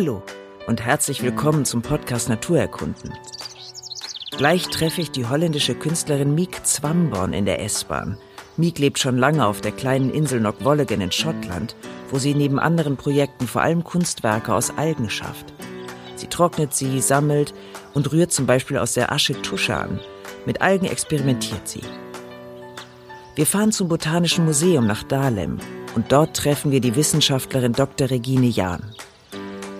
Hallo und herzlich willkommen zum Podcast Naturerkunden. Gleich treffe ich die holländische Künstlerin Miek Zwamborn in der S-Bahn. Miek lebt schon lange auf der kleinen Insel Knockwollegen in Schottland, wo sie neben anderen Projekten vor allem Kunstwerke aus Algen schafft. Sie trocknet sie, sammelt und rührt zum Beispiel aus der Asche Tusche an. Mit Algen experimentiert sie. Wir fahren zum Botanischen Museum nach Dahlem und dort treffen wir die Wissenschaftlerin Dr. Regine Jahn.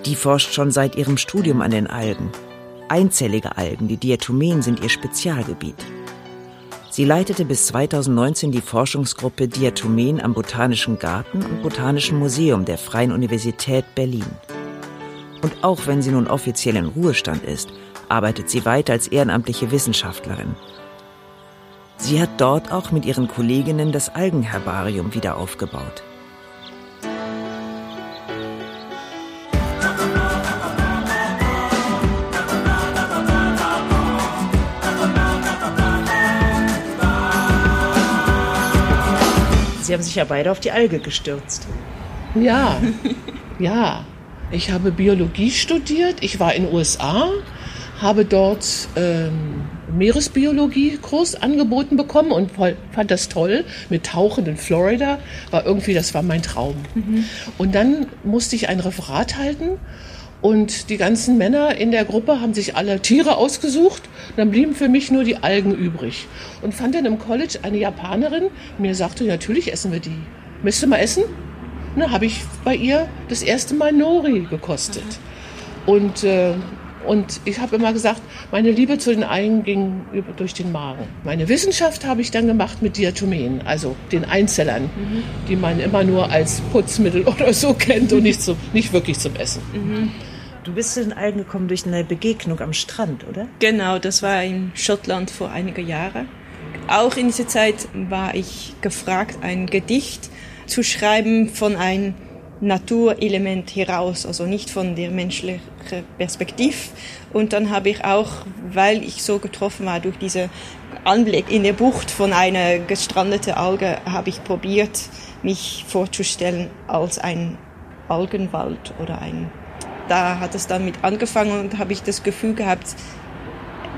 Die forscht schon seit ihrem Studium an den Algen. Einzellige Algen, die Diatomen, sind ihr Spezialgebiet. Sie leitete bis 2019 die Forschungsgruppe Diatomen am Botanischen Garten und Botanischen Museum der Freien Universität Berlin. Und auch wenn sie nun offiziell in Ruhestand ist, arbeitet sie weiter als ehrenamtliche Wissenschaftlerin. Sie hat dort auch mit ihren Kolleginnen das Algenherbarium wieder aufgebaut. Sie haben sich ja beide auf die Alge gestürzt. Ja, ja. Ich habe Biologie studiert. Ich war in den USA, habe dort ähm, Meeresbiologie-Kurs angeboten bekommen und fand das toll mit Tauchen in Florida. War irgendwie, das war mein Traum. Mhm. Und dann musste ich ein Referat halten und die ganzen Männer in der Gruppe haben sich alle Tiere ausgesucht. Und dann blieben für mich nur die Algen übrig. Und fand dann im College eine Japanerin, mir sagte, natürlich essen wir die. Möchtest du mal essen? Dann habe ich bei ihr das erste Mal Nori gekostet. Und, äh, und ich habe immer gesagt, meine Liebe zu den Algen ging über, durch den Magen. Meine Wissenschaft habe ich dann gemacht mit Diatomen, also den Einzellern, mhm. die man immer nur als Putzmittel oder so kennt und nicht, so, nicht wirklich zum Essen. Mhm. Du bist zu den Algen gekommen durch eine Begegnung am Strand, oder? Genau, das war in Schottland vor einigen Jahren. Auch in dieser Zeit war ich gefragt, ein Gedicht zu schreiben von einem Naturelement heraus, also nicht von der menschlichen Perspektive. Und dann habe ich auch, weil ich so getroffen war durch diesen Anblick in der Bucht von einer gestrandeten Alge, habe ich probiert, mich vorzustellen als ein Algenwald oder ein da hat es dann mit angefangen und habe ich das Gefühl gehabt,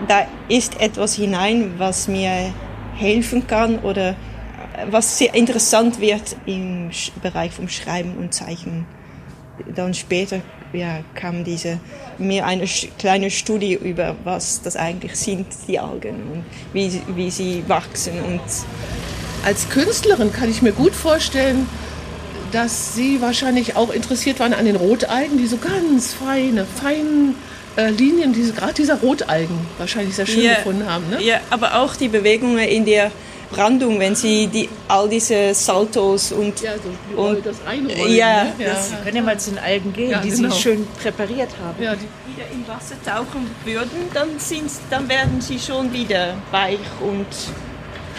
da ist etwas hinein, was mir helfen kann oder was sehr interessant wird im Bereich vom Schreiben und Zeichnen. Dann später ja, kam diese mir eine kleine Studie über was das eigentlich sind, die Algen und wie, wie sie wachsen. Und Als Künstlerin kann ich mir gut vorstellen, dass Sie wahrscheinlich auch interessiert waren an den Rotalgen, die so ganz feine, feinen äh, Linien, diese, gerade dieser Rotalgen wahrscheinlich sehr schön ja, gefunden haben. Ne? Ja, aber auch die Bewegungen in der Brandung, wenn Sie die, all diese Saltos und, ja, so und das einrollen. Ja, ne? ja. Sie können ja mal zu den Algen gehen, ja, die genau. Sie schön präpariert haben. Ja, die wieder im Wasser tauchen würden, dann, sind, dann werden sie schon wieder weich und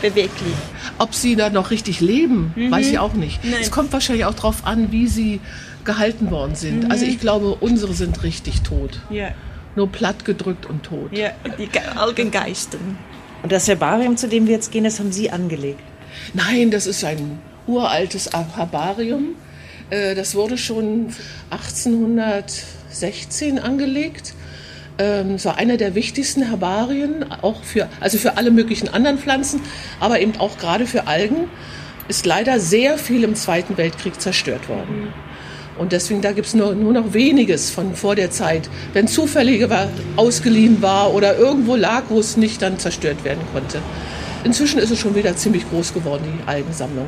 beweglich. Ob sie da noch richtig leben, mhm. weiß ich auch nicht. Nein. Es kommt wahrscheinlich auch darauf an, wie sie gehalten worden sind. Mhm. Also ich glaube, unsere sind richtig tot. Ja. Nur platt gedrückt und tot. Ja, die Algengeisten. Und das Herbarium, zu dem wir jetzt gehen, das haben Sie angelegt? Nein, das ist ein uraltes Herbarium. Äh, das wurde schon 1816 angelegt ähm, war einer der wichtigsten Herbarien, auch für, also für alle möglichen anderen Pflanzen, aber eben auch gerade für Algen, ist leider sehr viel im Zweiten Weltkrieg zerstört worden. Und deswegen, da gibt es nur, nur noch weniges von vor der Zeit. Wenn zufällig war, ausgeliehen war oder irgendwo lag, wo es nicht dann zerstört werden konnte. Inzwischen ist es schon wieder ziemlich groß geworden, die Algensammlung.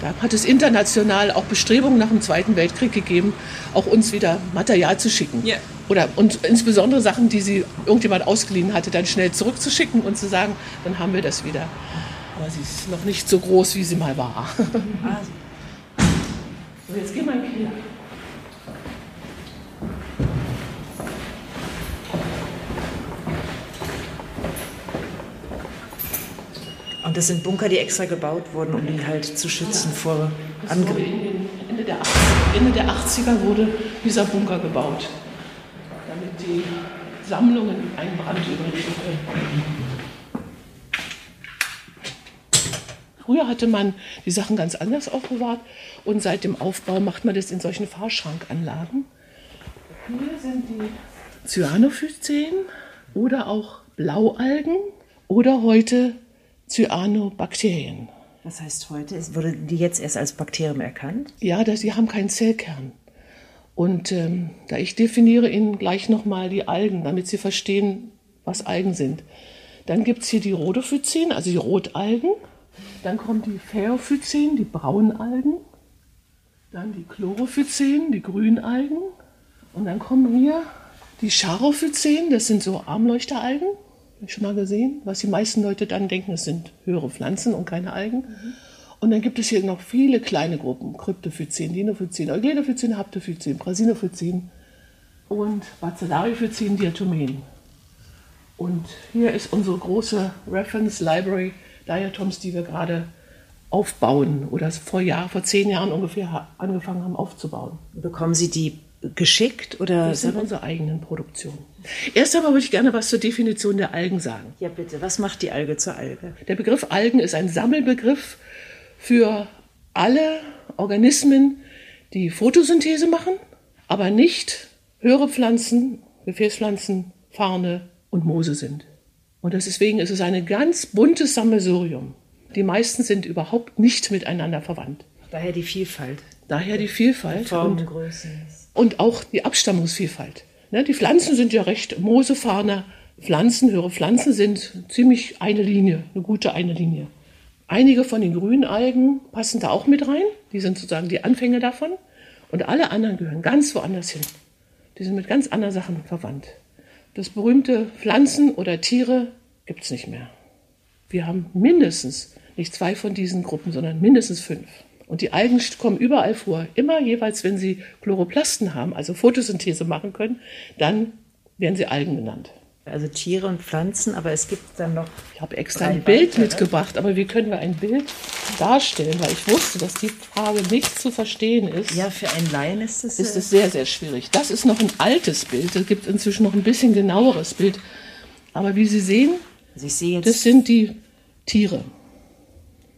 Da hat es international auch Bestrebungen nach dem Zweiten Weltkrieg gegeben, auch uns wieder Material zu schicken. Yeah. Oder und insbesondere Sachen, die sie irgendjemand ausgeliehen hatte, dann schnell zurückzuschicken und zu sagen, dann haben wir das wieder. Aber sie ist noch nicht so groß, wie sie mal war. So, jetzt geh mal in den Keller. Das sind Bunker, die extra gebaut wurden, um die halt zu schützen ja. vor Angriffen. Ende der, 80, Ende der 80er wurde dieser Bunker gebaut, damit die Sammlungen einen Brand überleben können. Früher hatte man die Sachen ganz anders aufbewahrt und seit dem Aufbau macht man das in solchen Fahrschrankanlagen. Hier sind die Cyanophyzen oder auch Blaualgen oder heute Cyanobakterien. Was heißt heute? Wurde die jetzt erst als Bakterium erkannt? Ja, das, die haben keinen Zellkern. Und ähm, da ich definiere Ihnen gleich nochmal die Algen, damit Sie verstehen, was Algen sind. Dann gibt es hier die Rhodophyzen, also die Rotalgen. Dann kommen die Phaeophyzen, die braunen Algen. Dann die Chlorophyzen, die grünen Algen. Und dann kommen hier die Charophyzen, das sind so Armleuchteralgen. Schon mal gesehen, was die meisten Leute dann denken, es sind höhere Pflanzen und keine Algen. Mhm. Und dann gibt es hier noch viele kleine Gruppen: Kryptophyzen, Dinophyzen, Euglenophizin, Haptophyzen, Prasinophyzen und Bacillariophyzen, Diatomen. Und hier ist unsere große Reference Library Diatoms, die wir gerade aufbauen oder vor, Jahr, vor zehn Jahren ungefähr angefangen haben aufzubauen. Bekommen Sie die geschickt oder? Das sind unsere eigenen Produktionen. Erst einmal würde ich gerne was zur Definition der Algen sagen. Ja, bitte. Was macht die Alge zur Alge? Der Begriff Algen ist ein Sammelbegriff für alle Organismen, die Photosynthese machen, aber nicht höhere Pflanzen, Gefäßpflanzen, Farne und Moose sind. Und deswegen ist es ein ganz buntes Sammelsurium. Die meisten sind überhaupt nicht miteinander verwandt. Daher die Vielfalt. Daher die Vielfalt. Formen, und, Größen. Und auch die Abstammungsvielfalt. Ne, die Pflanzen sind ja recht Mosefarner. Pflanzen, höhere Pflanzen sind ziemlich eine Linie, eine gute eine Linie. Einige von den grünen Algen passen da auch mit rein. Die sind sozusagen die Anfänge davon. Und alle anderen gehören ganz woanders hin. Die sind mit ganz anderen Sachen verwandt. Das berühmte Pflanzen oder Tiere gibt es nicht mehr. Wir haben mindestens nicht zwei von diesen Gruppen, sondern mindestens fünf. Und die Algen kommen überall vor. Immer jeweils, wenn sie Chloroplasten haben, also Photosynthese machen können, dann werden sie Algen genannt. Also Tiere und Pflanzen, aber es gibt dann noch. Ich habe extra ein Bild weitere. mitgebracht, aber wie können wir ein Bild darstellen? Weil ich wusste, dass die Frage nicht zu verstehen ist. Ja, für einen Laien ist es. Ist es sehr, sehr schwierig. Das ist noch ein altes Bild. Es gibt inzwischen noch ein bisschen genaueres Bild. Aber wie Sie sehen, also das sind die Tiere.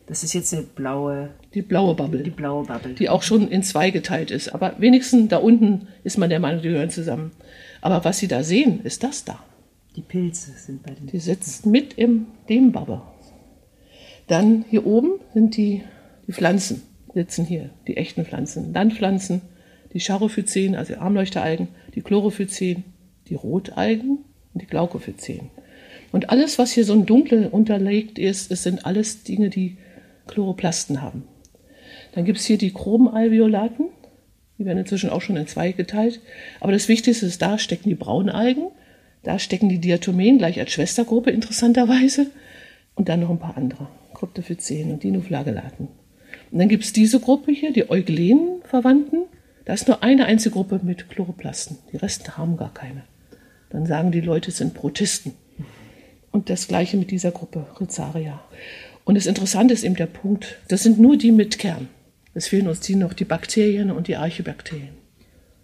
Das ist jetzt eine blaue. Die blaue Bubble. Die blaue Bubble. Die auch schon in zwei geteilt ist. Aber wenigstens da unten ist man der Meinung, die gehören zusammen. Aber was Sie da sehen, ist das da. Die Pilze sind bei den. Die sitzen mit im dem Babbe. Dann hier oben sind die, die Pflanzen, sitzen hier, die echten Pflanzen. Landpflanzen, die Charophyzen, also Armleuchteralgen, die Chlorophyzen, die Rotalgen und die Glaukophyzen. Und alles, was hier so ein dunkel unterlegt ist, es sind alles Dinge, die Chloroplasten haben. Dann gibt es hier die Chromalveolaten, die werden inzwischen auch schon in zwei geteilt. Aber das Wichtigste ist, da stecken die Braunalgen, da stecken die Diatomen gleich als Schwestergruppe interessanterweise und dann noch ein paar andere, Kryptophyzen und Dinoflagellaten. Und dann gibt es diese Gruppe hier, die Euglenen-Verwandten. Da ist nur eine einzige Gruppe mit Chloroplasten. Die Resten haben gar keine. Dann sagen die Leute, es sind Protisten. Und das gleiche mit dieser Gruppe, Rizaria. Und das Interessante ist eben der Punkt, das sind nur die mit Kern. Es fehlen uns die noch die Bakterien und die Archibakterien.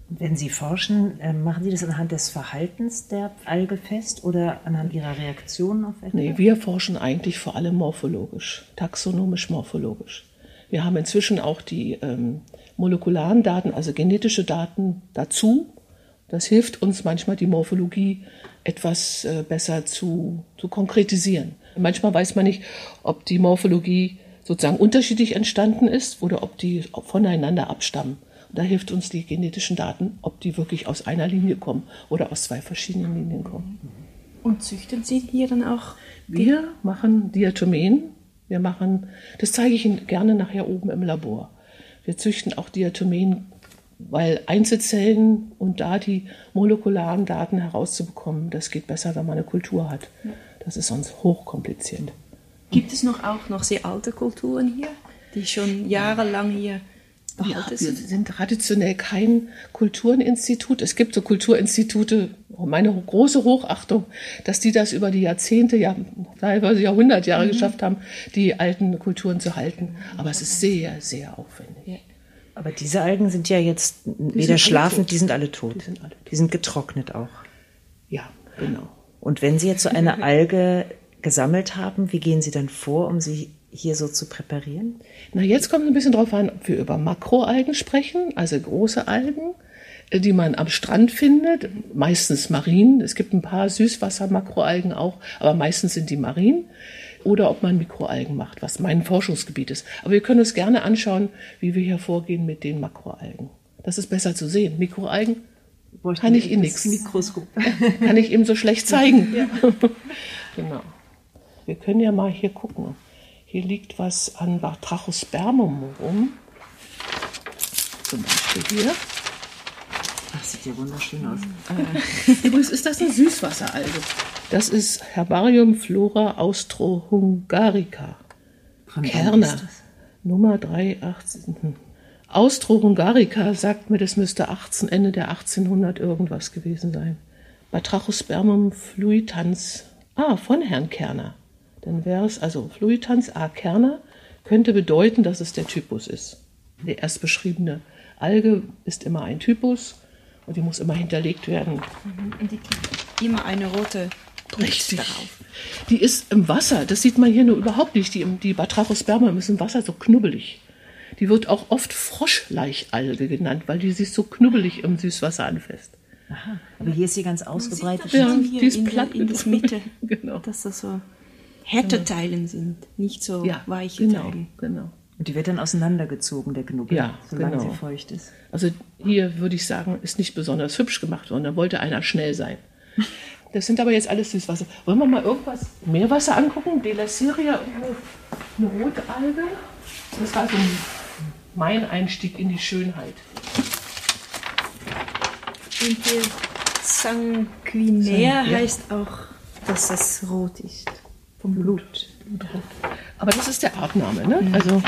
Wenn Sie forschen, ähm, machen Sie das anhand des Verhaltens der Alge fest oder anhand ihrer Reaktionen auf etwas? Nee, wir forschen eigentlich vor allem morphologisch, taxonomisch-morphologisch. Wir haben inzwischen auch die ähm, molekularen Daten, also genetische Daten dazu. Das hilft uns manchmal, die Morphologie etwas äh, besser zu, zu konkretisieren. Manchmal weiß man nicht, ob die Morphologie sozusagen unterschiedlich entstanden ist oder ob die voneinander abstammen. Da hilft uns die genetischen Daten, ob die wirklich aus einer Linie kommen oder aus zwei verschiedenen Linien kommen. Und züchten Sie hier dann auch? Wir machen Diatomen. Wir machen, das zeige ich Ihnen gerne nachher oben im Labor. Wir züchten auch Diatomen, weil Einzelzellen und da die molekularen Daten herauszubekommen, das geht besser, wenn man eine Kultur hat. Das ist sonst hochkompliziert. Gibt es noch auch noch sehr alte Kulturen hier, die schon jahrelang hier ja, wir sind traditionell kein Kultureninstitut. Es gibt so Kulturinstitute, meine große Hochachtung, dass die das über die Jahrzehnte, ja, teilweise Jahrhundertjahre mhm. geschafft haben, die alten Kulturen zu halten. Aber es ist sehr, sehr aufwendig. Ja. Aber diese Algen sind ja jetzt die weder schlafend, die sind alle tot. Die sind, alle tot. die sind getrocknet auch. Ja, genau. Und wenn Sie jetzt so eine Alge gesammelt haben, wie gehen Sie dann vor, um sie hier so zu präparieren? Na, jetzt kommt es ein bisschen darauf an, ob wir über Makroalgen sprechen, also große Algen. die man am Strand findet, meistens marin. Es gibt ein paar Süßwasser-Makroalgen auch, aber meistens sind die marin. Oder ob man Mikroalgen macht, was mein Forschungsgebiet ist. Aber wir können uns gerne anschauen, wie wir hier vorgehen mit den Makroalgen. Das ist besser zu sehen. Mikroalgen kann ich Ihnen nichts. Mikroskop. Kann ich ihm so schlecht zeigen. Ja. genau. Wir können ja mal hier gucken. Hier liegt was an Batrachospermum rum. Zum Beispiel hier. Das sieht ja wunderschön aus. Äh, übrigens ist das eine Süßwasseralge. Das ist Herbarium Flora Austro-Hungarica. Kerner. Nummer 318. Hm. Austro-Hungarica sagt mir, das müsste 18, Ende der 1800 irgendwas gewesen sein. Batrachospermum fluitans. Ah, von Herrn Kerner. Dann wäre es, also Fluitans A. Kerner könnte bedeuten, dass es der Typus ist. Die erst beschriebene Alge ist immer ein Typus und die muss immer hinterlegt werden. Mhm. Und die kriegt immer eine rote Richtig. Darauf. Die ist im Wasser, das sieht man hier nur überhaupt nicht. Die, die Batrachosperma ist im Wasser so knubbelig. Die wird auch oft Froschleichalge genannt, weil die sich so knubbelig im Süßwasser anfasst. Aha, aber hier ist sie ganz ausgebreitet. Ja, die ist platt in der Mitte, genau. das so härte genau. Teilen sind, nicht so ja, weiche genau, Teilen. Genau. Und die wird dann auseinandergezogen, der Knubbel, ja, solange genau. sie feucht ist. Also hier würde ich sagen, ist nicht besonders hübsch gemacht worden. Da wollte einer schnell sein. Das sind aber jetzt alles Süßwasser. Wollen wir mal irgendwas Meerwasser angucken? Delaceria, eine Rotalge. Das war so mein Einstieg in die Schönheit. Und hier sanguinär ja. heißt auch, dass es rot ist. Vom Blut. Blutrot. Aber das ist der Artname, ne? Mhm. Also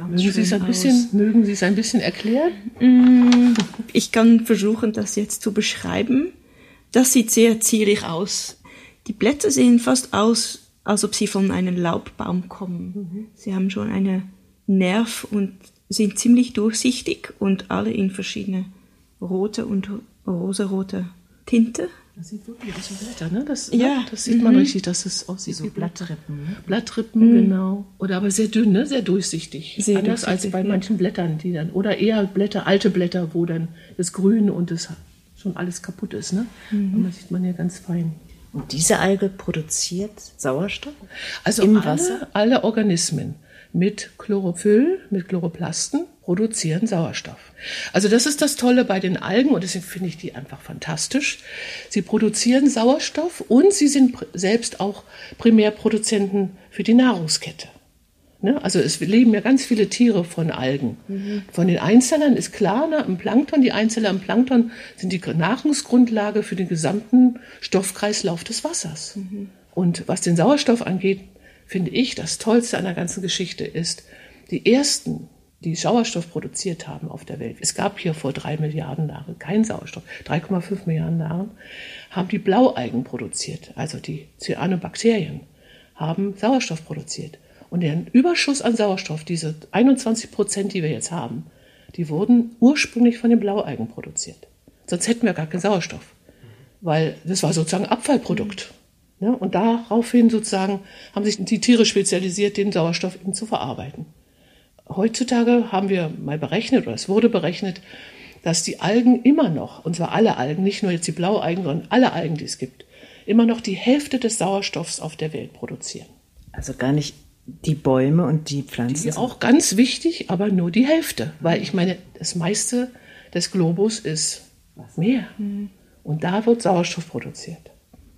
mögen Sie, es ein bisschen, mögen Sie es ein bisschen erklären? Mm, ich kann versuchen, das jetzt zu beschreiben. Das sieht sehr zierlich aus. Die Blätter sehen fast aus, als ob sie von einem Laubbaum kommen. Mhm. Sie haben schon einen Nerv und sind ziemlich durchsichtig und alle in verschiedene rote und rosarote Tinte. Das sieht wirklich aus wie Blätter, ne? Das, ja. Ne? das sieht man mhm. richtig, dass es aussieht so wie Blattrippen. Ne? Blattrippen, mhm. genau. Oder aber sehr dünn, ne? Sehr durchsichtig. Sehr Anders durchsichtig, als bei ja. manchen Blättern, die dann, oder eher Blätter, alte Blätter, wo dann das Grün und das schon alles kaputt ist. Ne? Mhm. Das sieht man ja ganz fein. Und diese Alge produziert Sauerstoff also im alle, Wasser? Alle Organismen mit Chlorophyll, mit Chloroplasten produzieren Sauerstoff. Also das ist das Tolle bei den Algen und deswegen finde ich die einfach fantastisch. Sie produzieren Sauerstoff und sie sind selbst auch Primärproduzenten für die Nahrungskette. Ne? Also es leben ja ganz viele Tiere von Algen. Mhm. Von den Einzellern ist klar, ne, im Plankton, die Einzeller im Plankton sind die Nahrungsgrundlage für den gesamten Stoffkreislauf des Wassers. Mhm. Und was den Sauerstoff angeht, finde ich, das Tollste an der ganzen Geschichte ist, die ersten, die Sauerstoff produziert haben auf der Welt. Es gab hier vor drei Milliarden Jahren keinen Sauerstoff. 3,5 Milliarden Jahren haben die Blaualgen produziert, also die Cyanobakterien haben Sauerstoff produziert. Und der Überschuss an Sauerstoff, diese 21 Prozent, die wir jetzt haben, die wurden ursprünglich von den Blaualgen produziert. Sonst hätten wir gar keinen Sauerstoff, weil das war sozusagen Abfallprodukt. Ja, und daraufhin sozusagen haben sich die Tiere spezialisiert, den Sauerstoff eben zu verarbeiten. Heutzutage haben wir mal berechnet, oder es wurde berechnet, dass die Algen immer noch, und zwar alle Algen, nicht nur jetzt die Blaualgen, sondern alle Algen, die es gibt, immer noch die Hälfte des Sauerstoffs auf der Welt produzieren. Also gar nicht die Bäume und die Pflanzen. Die auch ganz wichtig, aber nur die Hälfte. Weil ich meine, das meiste des Globus ist Meer. Und da wird Sauerstoff produziert.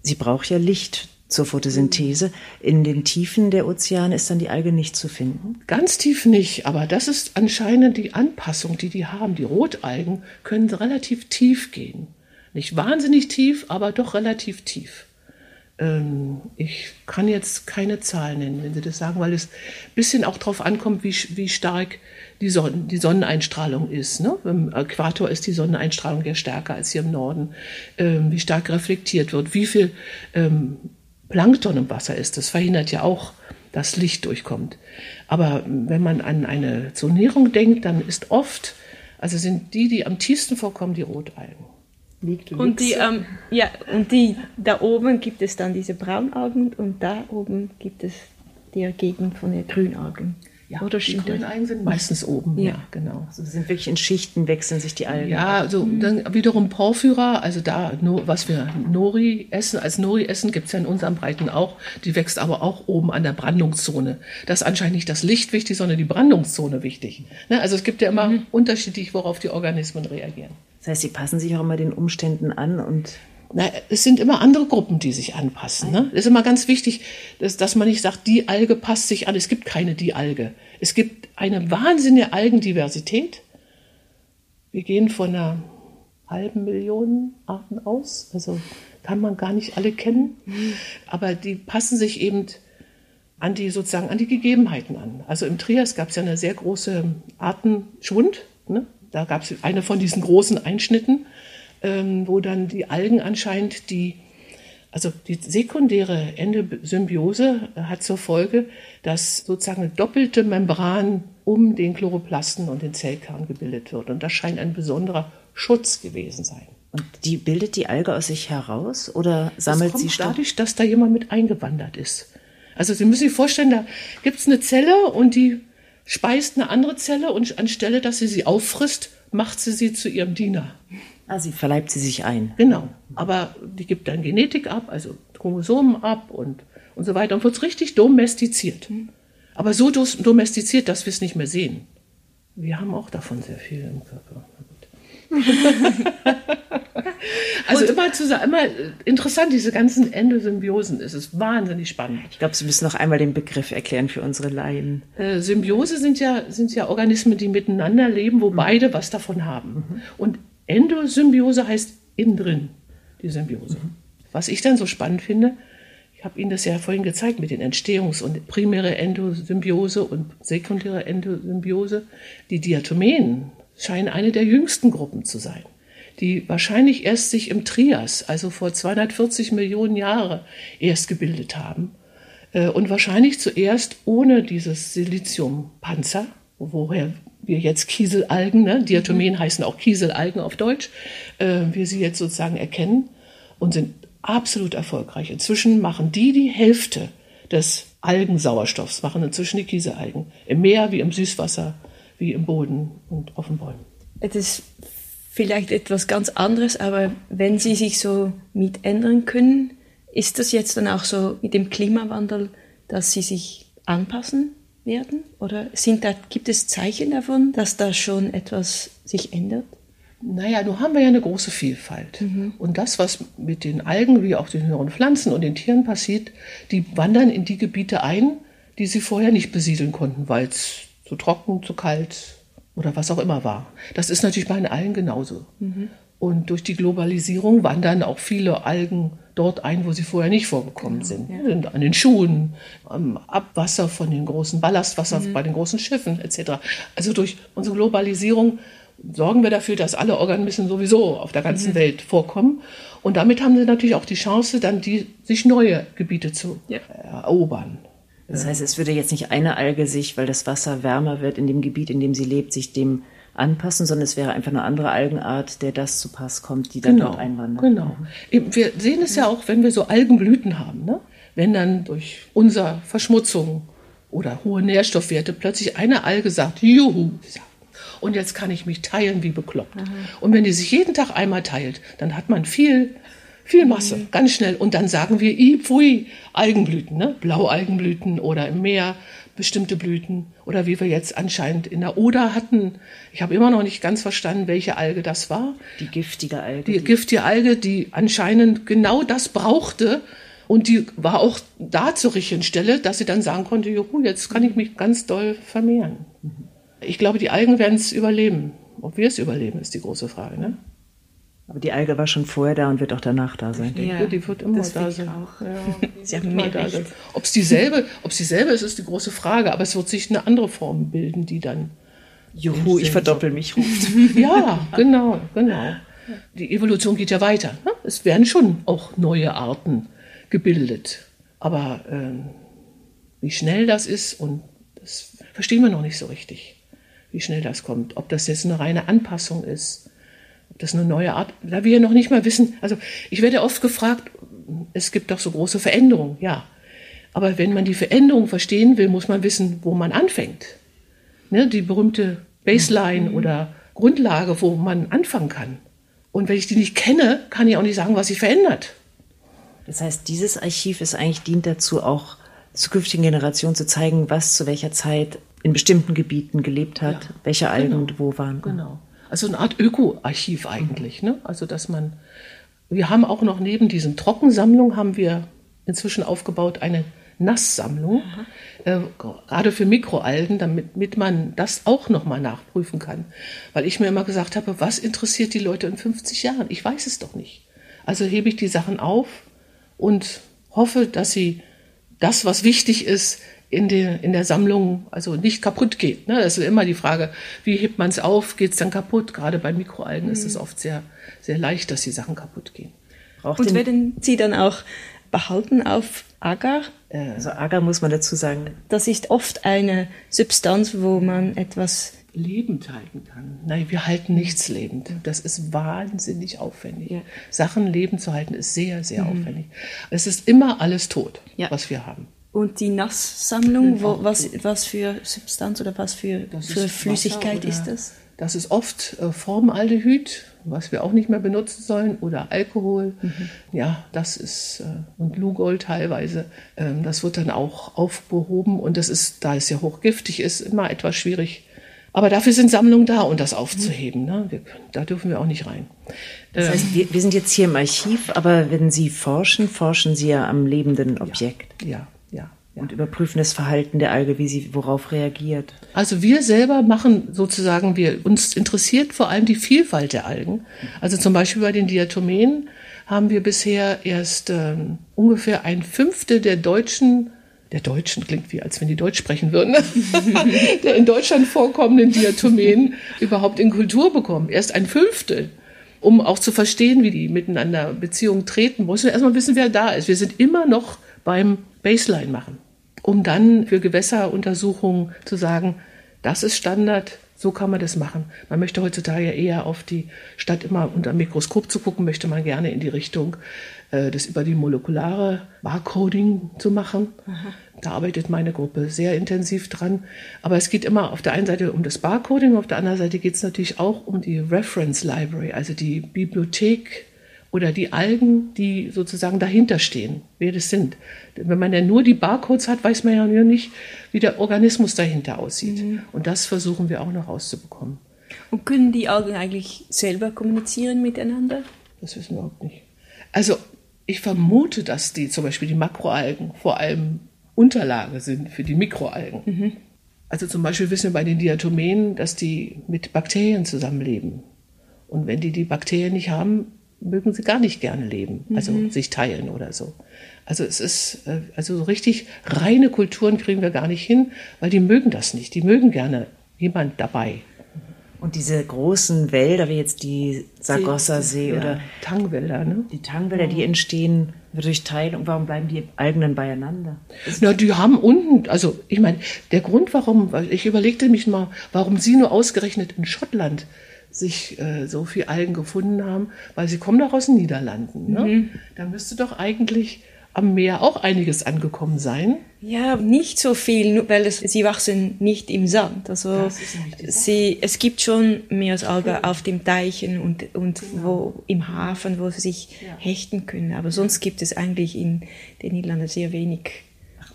Sie braucht ja Licht zur Photosynthese. In den Tiefen der Ozeane ist dann die Alge nicht zu finden? Ganz tief nicht, aber das ist anscheinend die Anpassung, die die haben. Die Rotalgen können relativ tief gehen. Nicht wahnsinnig tief, aber doch relativ tief. Ähm, ich kann jetzt keine Zahl nennen, wenn Sie das sagen, weil es ein bisschen auch darauf ankommt, wie, wie stark die, Sonne, die Sonneneinstrahlung ist. Ne? Im Äquator ist die Sonneneinstrahlung ja stärker als hier im Norden. Ähm, wie stark reflektiert wird, wie viel ähm, Plankton im Wasser ist. Das verhindert ja auch, dass Licht durchkommt. Aber wenn man an eine Zonierung denkt, dann ist oft, also sind die, die am tiefsten vorkommen, die Rotalgen liegt und die, ähm, ja, und die, da oben gibt es dann diese Braunalgen und da oben gibt es die Gegend von den Grünalgen. Ja, Oder die grünen das? Algen sind meistens oben, ja, Ja. genau. Also sie sind wirklich in Schichten, wechseln sich die Algen. Ja, also dann wiederum Porphyra, also da, no, was wir Nori essen, als Nori essen, gibt's ja in unseren Breiten auch, die wächst aber auch oben an der Brandungszone. Da ist anscheinend nicht das Licht wichtig, sondern die Brandungszone wichtig. Ne? Also es gibt ja immer unterschiedlich, worauf die Organismen reagieren. Das heißt, sie passen sich auch immer den Umständen an und Na, es sind immer andere Gruppen, die sich anpassen. Ne? Es ist immer ganz wichtig, dass, dass man nicht sagt, die Alge passt sich an. Es gibt keine die Alge. Es gibt eine wahnsinnige Algendiversität. Wir gehen von einer halben Million Arten aus. Also kann man gar nicht alle kennen. Aber die passen sich eben an die sozusagen an die Gegebenheiten an. Also im Trias gab es ja eine sehr große Artenschwund. Ne? Da gab es eine von diesen großen Einschnitten, ähm, wo dann die Algen anscheinend die also die sekundäre Endosymbiose hat zur Folge, dass sozusagen eine doppelte Membran um den Chloroplasten und den Zellkern gebildet wird. Und das scheint ein besonderer Schutz gewesen sein. Und die bildet die Alge aus sich heraus oder Das sammelt kommt sie Stoff? dadurch, dass da jemand mit eingewandert ist. Also Sie müssen sich vorstellen, da gibt es eine Zelle und die speist eine andere Zelle und anstelle, dass sie sie auffrisst, macht sie sie zu ihrem Diener. Ah, sie verleibt sie sich ein. Genau. Aber die gibt dann Genetik ab, also Chromosomen ab und, und so weiter und wird richtig domestiziert. Aber so domestiziert, dass wir es nicht mehr sehen. Wir haben auch davon sehr viel im Körper. Also immer, zu, immer äh, interessant, diese ganzen Endosymbiosen. Es ist wahnsinnig spannend. Ich glaube, Sie müssen noch einmal den Begriff erklären für unsere Laien. Äh, Symbiose sind ja, sind ja Organismen, die miteinander leben, wo beide was davon haben. Und Endosymbiose heißt innen drin, die Symbiose. Was ich dann so spannend finde, ich habe Ihnen das ja vorhin gezeigt mit den Entstehungs- und primäre Endosymbiose und sekundäre Endosymbiose. Die Diatomeen scheinen eine der jüngsten Gruppen zu sein, die wahrscheinlich erst sich im Trias, also vor 240 Millionen Jahren, erst gebildet haben. Äh, Und wahrscheinlich zuerst ohne dieses Siliziumpanzer, woher wir jetzt Kieselalgen, ne? Diatomeen heißen auch Kieselalgen auf Deutsch, äh, wir sie jetzt sozusagen erkennen und sind absolut erfolgreich. Inzwischen machen die die Hälfte des Algensauerstoffs, machen inzwischen die Kieselalgen. Im Meer wie im Süßwasser, wie im Boden und auf den Bäumen. Es ist vielleicht etwas ganz anderes, aber wenn Sie sich so mit ändern können, ist das jetzt dann auch so mit dem Klimawandel, dass Sie sich anpassen werden? Oder sind da, gibt es Zeichen davon, dass da schon etwas sich ändert? Naja, nun haben wir ja eine große Vielfalt. Und das, was mit den Algen wie auch den höheren Pflanzen und den Tieren passiert, die wandern in die Gebiete ein, die sie vorher nicht besiedeln konnten, weil es zu trocken, zu kalt oder was auch immer war. Das ist natürlich bei den Algen genauso. Und durch die Globalisierung wandern auch viele Algen dort ein, wo sie vorher nicht vorgekommen sind. Sind An den Schuhen, am Abwasser von den großen Ballastwasser bei den großen Schiffen etc. Also durch unsere Globalisierung sorgen wir dafür, dass alle Organismen sowieso auf der ganzen Welt vorkommen. Und damit haben sie natürlich auch die Chance, dann die, sich neue Gebiete zu Ja. erobern. Das heißt, es würde jetzt nicht eine Alge sich, weil das Wasser wärmer wird in dem Gebiet, in dem sie lebt, sich dem anpassen, sondern es wäre einfach eine andere Algenart, der das zu Pass kommt, die dann dort einwandert. Genau. Wir sehen es ja auch, wenn wir so Algenblüten haben. Ne? Wenn dann durch unsere Verschmutzung oder hohe Nährstoffwerte plötzlich eine Alge sagt, juhu, und jetzt kann ich mich teilen wie bekloppt. Und wenn die sich jeden Tag einmal teilt, dann hat man viel, viel Masse, ganz schnell. Und dann sagen wir, i, pfui, Algenblüten, ne? Blaualgenblüten oder im Meer bestimmte Blüten. Oder wie wir jetzt anscheinend in der Oder hatten. Ich habe immer noch nicht ganz verstanden, welche Alge das war Die giftige Alge. die giftige Alge, die anscheinend genau das brauchte. Und die war auch da zur richtigen Stelle, dass sie dann sagen konnte, juhu, jetzt kann ich mich ganz doll vermehren. Ich glaube, die Algen werden es überleben. Ob wir es überleben, ist die große Frage. Ne? Aber die Alge war schon vorher da und wird auch danach da sein. Ja, die wird immer das da sein. auch. Ja, Sie haben immer mehr da sein. Ob es dieselbe, ob es dieselbe ist, ist die große Frage. Aber es wird sich eine andere Form bilden, die dann Juhu, ich verdoppel mich, ruft. Ja, genau, genau. Die Evolution geht ja weiter. Ne? Es werden schon auch neue Arten gebildet. Aber ähm, wie schnell das ist, und das verstehen wir noch nicht so richtig, wie schnell das kommt. Ob das jetzt eine reine Anpassung ist, das eine neue Art, da wir ja noch nicht mal wissen. Also ich werde oft gefragt, es gibt doch so große Veränderungen, ja. Aber wenn man die Veränderung verstehen will, muss man wissen, wo man anfängt. Ne, die berühmte Baseline mhm. oder Grundlage, wo man anfangen kann. Und wenn ich die nicht kenne, kann ich auch nicht sagen, was sich verändert. Das heißt, dieses Archiv ist eigentlich dient dazu, auch zukünftigen Generationen zu zeigen, was zu welcher Zeit in bestimmten Gebieten gelebt hat, ja, welche Algen genau, wo waren. Genau. Also eine Art Ökoarchiv eigentlich. Ne? Also dass man, wir haben auch noch neben diesen Trockensammlungen haben wir inzwischen aufgebaut eine Nasssammlung, äh, gerade für Mikroalgen, damit, damit man das auch nochmal nachprüfen kann. Weil ich mir immer gesagt habe, was interessiert die Leute in 50 Jahren? Ich weiß es doch nicht. Also hebe ich die Sachen auf und hoffe, dass sie das, was wichtig ist, in der, in der Sammlung also nicht kaputt geht. Ne? Das ist immer die Frage, wie hebt man es auf, geht es dann kaputt? Gerade bei Mikroalgen mhm. ist es oft sehr, sehr leicht, dass die Sachen kaputt gehen. Braucht Und werden sie dann auch behalten auf Agar? Also Agar muss man dazu sagen. Das ist oft eine Substanz, wo man etwas lebend halten kann. Nein, wir halten nichts lebend. Das ist wahnsinnig aufwendig. Ja. Sachen lebend zu halten ist sehr, sehr mhm. aufwendig. Es ist immer alles tot, ja. was wir haben. Und die Nasssammlung, wo, was, was für Substanz oder was für, für Flüssigkeit ist das? Das ist oft äh, Formaldehyd, was wir auch nicht mehr benutzen sollen, oder Alkohol. Mhm. Ja, das ist, äh, und Lugol teilweise. Ähm, das wird dann auch aufgehoben und das ist, da es ja hochgiftig ist, immer etwas schwierig aber dafür sind Sammlungen da, um das aufzuheben. Ne? Wir, da dürfen wir auch nicht rein. Das heißt, wir, wir, sind jetzt hier im Archiv, aber wenn Sie forschen, forschen Sie ja am lebenden Objekt. Ja, ja. Und überprüfen das Verhalten der Alge, wie sie worauf reagiert. Also wir selber machen sozusagen, wir uns interessiert vor allem die Vielfalt der Algen. Also zum Beispiel bei den Diatomeen haben wir bisher erst ähm, ungefähr ein Fünftel der deutschen der Deutschen klingt wie, als wenn die Deutsch sprechen würden, der in Deutschland vorkommenden Diatomeen überhaupt in Kultur bekommen. Erst ein Fünftel. Um auch zu verstehen, wie die miteinander Beziehungen treten, muss man erstmal wissen, wer da ist. Wir sind immer noch beim Baseline machen, um dann für Gewässeruntersuchungen zu sagen, das ist Standard, so kann man das machen. Man möchte heutzutage eher auf die, statt immer unter dem Mikroskop zu gucken, möchte man gerne in die Richtung äh, das über die molekulare Barcoding zu machen. Aha. Da arbeitet meine Gruppe sehr intensiv dran. Aber es geht immer auf der einen Seite um das Barcoding, auf der anderen Seite geht es natürlich auch um die Reference Library, also die Bibliothek oder die Algen, die sozusagen dahinter stehen, wer das sind. Wenn man ja nur die Barcodes hat, weiß man ja nicht, wie der Organismus dahinter aussieht. Mhm. Und das versuchen wir auch noch rauszubekommen. Und können die Algen eigentlich selber kommunizieren miteinander? Das wissen wir auch nicht. Also ich vermute, dass die zum Beispiel die Makroalgen vor allem Unterlage sind für die Mikroalgen. Mhm. Also zum Beispiel wissen wir bei den Diatomeen, dass die mit Bakterien zusammenleben. Und wenn die die Bakterien nicht haben, mögen sie gar nicht gerne leben, also mhm. sich teilen oder so. Also es ist, äh, also so richtig reine Kulturen kriegen wir gar nicht hin, weil die mögen das nicht. Die mögen gerne jemand dabei. Und diese großen Wälder, wie jetzt die Sargossa-See ja, oder Tangwälder, ne? Die Tangwälder, die entstehen durch Teilung. Warum bleiben die Algen dann beieinander? Na, die haben unten, also ich meine, der Grund, warum, weil ich überlegte mich mal, warum sie nur ausgerechnet in Schottland sich äh, so viel Algen gefunden haben, weil sie kommen doch aus den Niederlanden. Ne? Mhm. Da müsste doch eigentlich am Meer auch einiges angekommen sein. Ja, nicht so viel, weil es, sie wachsen nicht im Sand. Also sie, es gibt schon Meeresalgen auf den Teichen und, und genau. wo, im Hafen, wo sie sich ja. hechten können. Aber sonst gibt es eigentlich in den Niederlanden sehr wenig.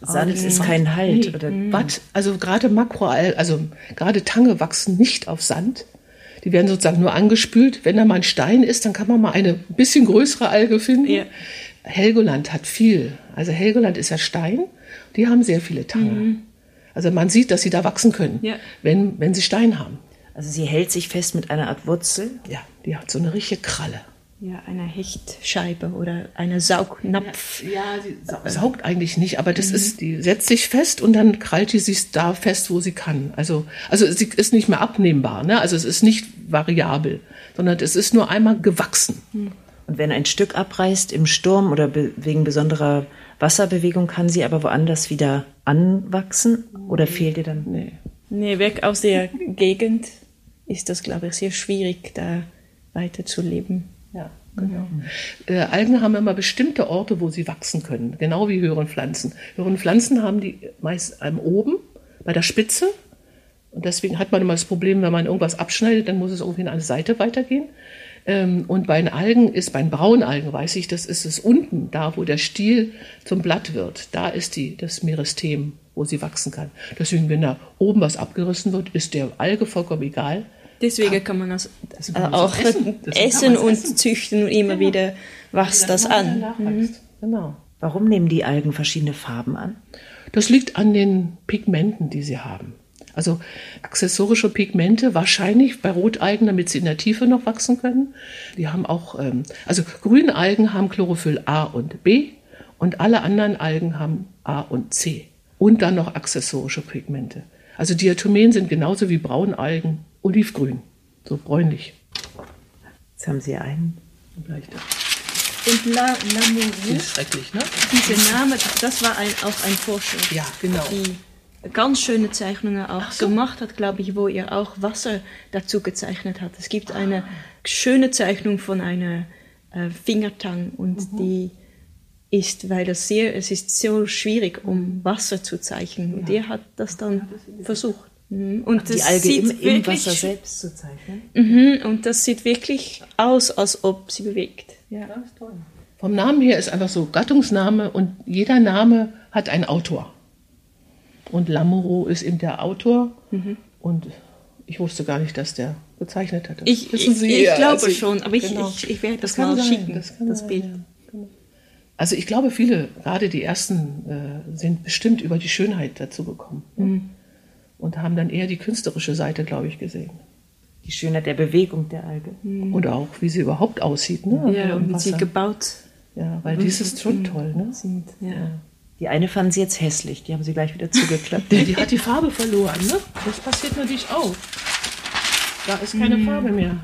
Sand ist kein Halt. Nee. Oder? Mhm. Also gerade Makroalgen, also gerade Tange wachsen nicht auf Sand. Die werden sozusagen nur angespült. Wenn da mal ein Stein ist, dann kann man mal eine bisschen größere Alge finden. Ja. Helgoland hat viel. Also Helgoland ist ja Stein. Die haben sehr viele Tange. Mhm. Also man sieht, dass sie da wachsen können, ja. wenn, wenn sie Stein haben. Also sie hält sich fest mit einer Art Wurzel? Ja, die hat so eine richtige Kralle. Ja, eine Hechtscheibe oder eine Saugnapf. Ja, ja sie saugt eigentlich nicht, aber das mhm. ist, die setzt sich fest und dann krallt sie sich da fest, wo sie kann. Also, also sie ist nicht mehr abnehmbar, ne? Also es ist nicht variabel, sondern es ist nur einmal gewachsen. Mhm. Und wenn ein Stück abreißt im Sturm oder be wegen besonderer Wasserbewegung, kann sie aber woanders wieder anwachsen? Oder fehlt ihr dann? Nee. Nee, weg aus der Gegend ist das, glaube ich, sehr schwierig, da weiter zu leben. Ja, genau. Äh, Algen haben immer bestimmte Orte, wo sie wachsen können, genau wie höheren Pflanzen. Höheren Pflanzen haben die meist einem oben, bei der Spitze. Und deswegen hat man immer das Problem, wenn man irgendwas abschneidet, dann muss es irgendwie in eine Seite weitergehen. Ähm, und bei den Algen ist, bei den Braunalgen weiß ich, das ist es unten, da wo der Stiel zum Blatt wird. Da ist die, das Meristem, wo sie wachsen kann. Deswegen, wenn da oben was abgerissen wird, ist der Alge vollkommen egal. Deswegen kann man das, das äh, auch essen. essen, kann und essen. züchten und immer wieder wächst das an. Nachwächst. Genau. Warum nehmen die Algen verschiedene Farben an? Das liegt an den Pigmenten, die sie haben. Also accessorische Pigmente, wahrscheinlich bei Rotalgen, damit sie in der Tiefe noch wachsen können. Die haben auch, ähm, also grüne Algen haben Chlorophyll A und B und alle anderen Algen haben A und C. Und dann noch accessorische Pigmente. Also Diatomen sind genauso wie Braunalgen olivgrün, so bräunlich. Jetzt haben Sie einen. Leichter. Und La, Das ist schrecklich, ne? dieser Name, das war ein, auch ein Forscher, Ja, genau. die ganz schöne Zeichnungen auch gemacht hat, glaube ich, wo er auch Wasser dazu gezeichnet hat. Es gibt eine schöne Zeichnung von einer äh, Fingertang und Mhm. die ist, weil das sehr, es ist so schwierig, um Wasser zu zeichnen. Und er hat das dann versucht. Mhm. Und Die das Alge sieht im, im wirklich Wasser selbst zu zeichnen. Mhm, und das sieht wirklich aus, als ob sie bewegt. Ja. Vom Namen her ist einfach so Gattungsname und jeder Name hat einen Autor. Und Lamoureux ist eben der Autor und ich wusste gar nicht, dass der gezeichnet hatte. Ich, Wissen ich, Sie, ich ja, glaube also schon, aber ich, genau. ich, ich werde das, kann mal sein, schicken, das das, sein, Bild. ja, genau. Also ich glaube, viele, gerade die ersten, äh, sind bestimmt über die Schönheit dazu gekommen ne? Und haben dann eher die künstlerische Seite, glaube ich, gesehen. Die Schönheit der Bewegung der Alge. Und auch, wie sie überhaupt aussieht. Ne? Mhm. Ja, und wie sie gebaut ja, weil dies ist schon toll. Ne? sind. Ja. Die eine fanden Sie jetzt hässlich, die haben Sie gleich wieder zugeklappt. Die hat die Farbe verloren, ne? Das passiert natürlich auch. Da ist keine Mhm. Farbe mehr.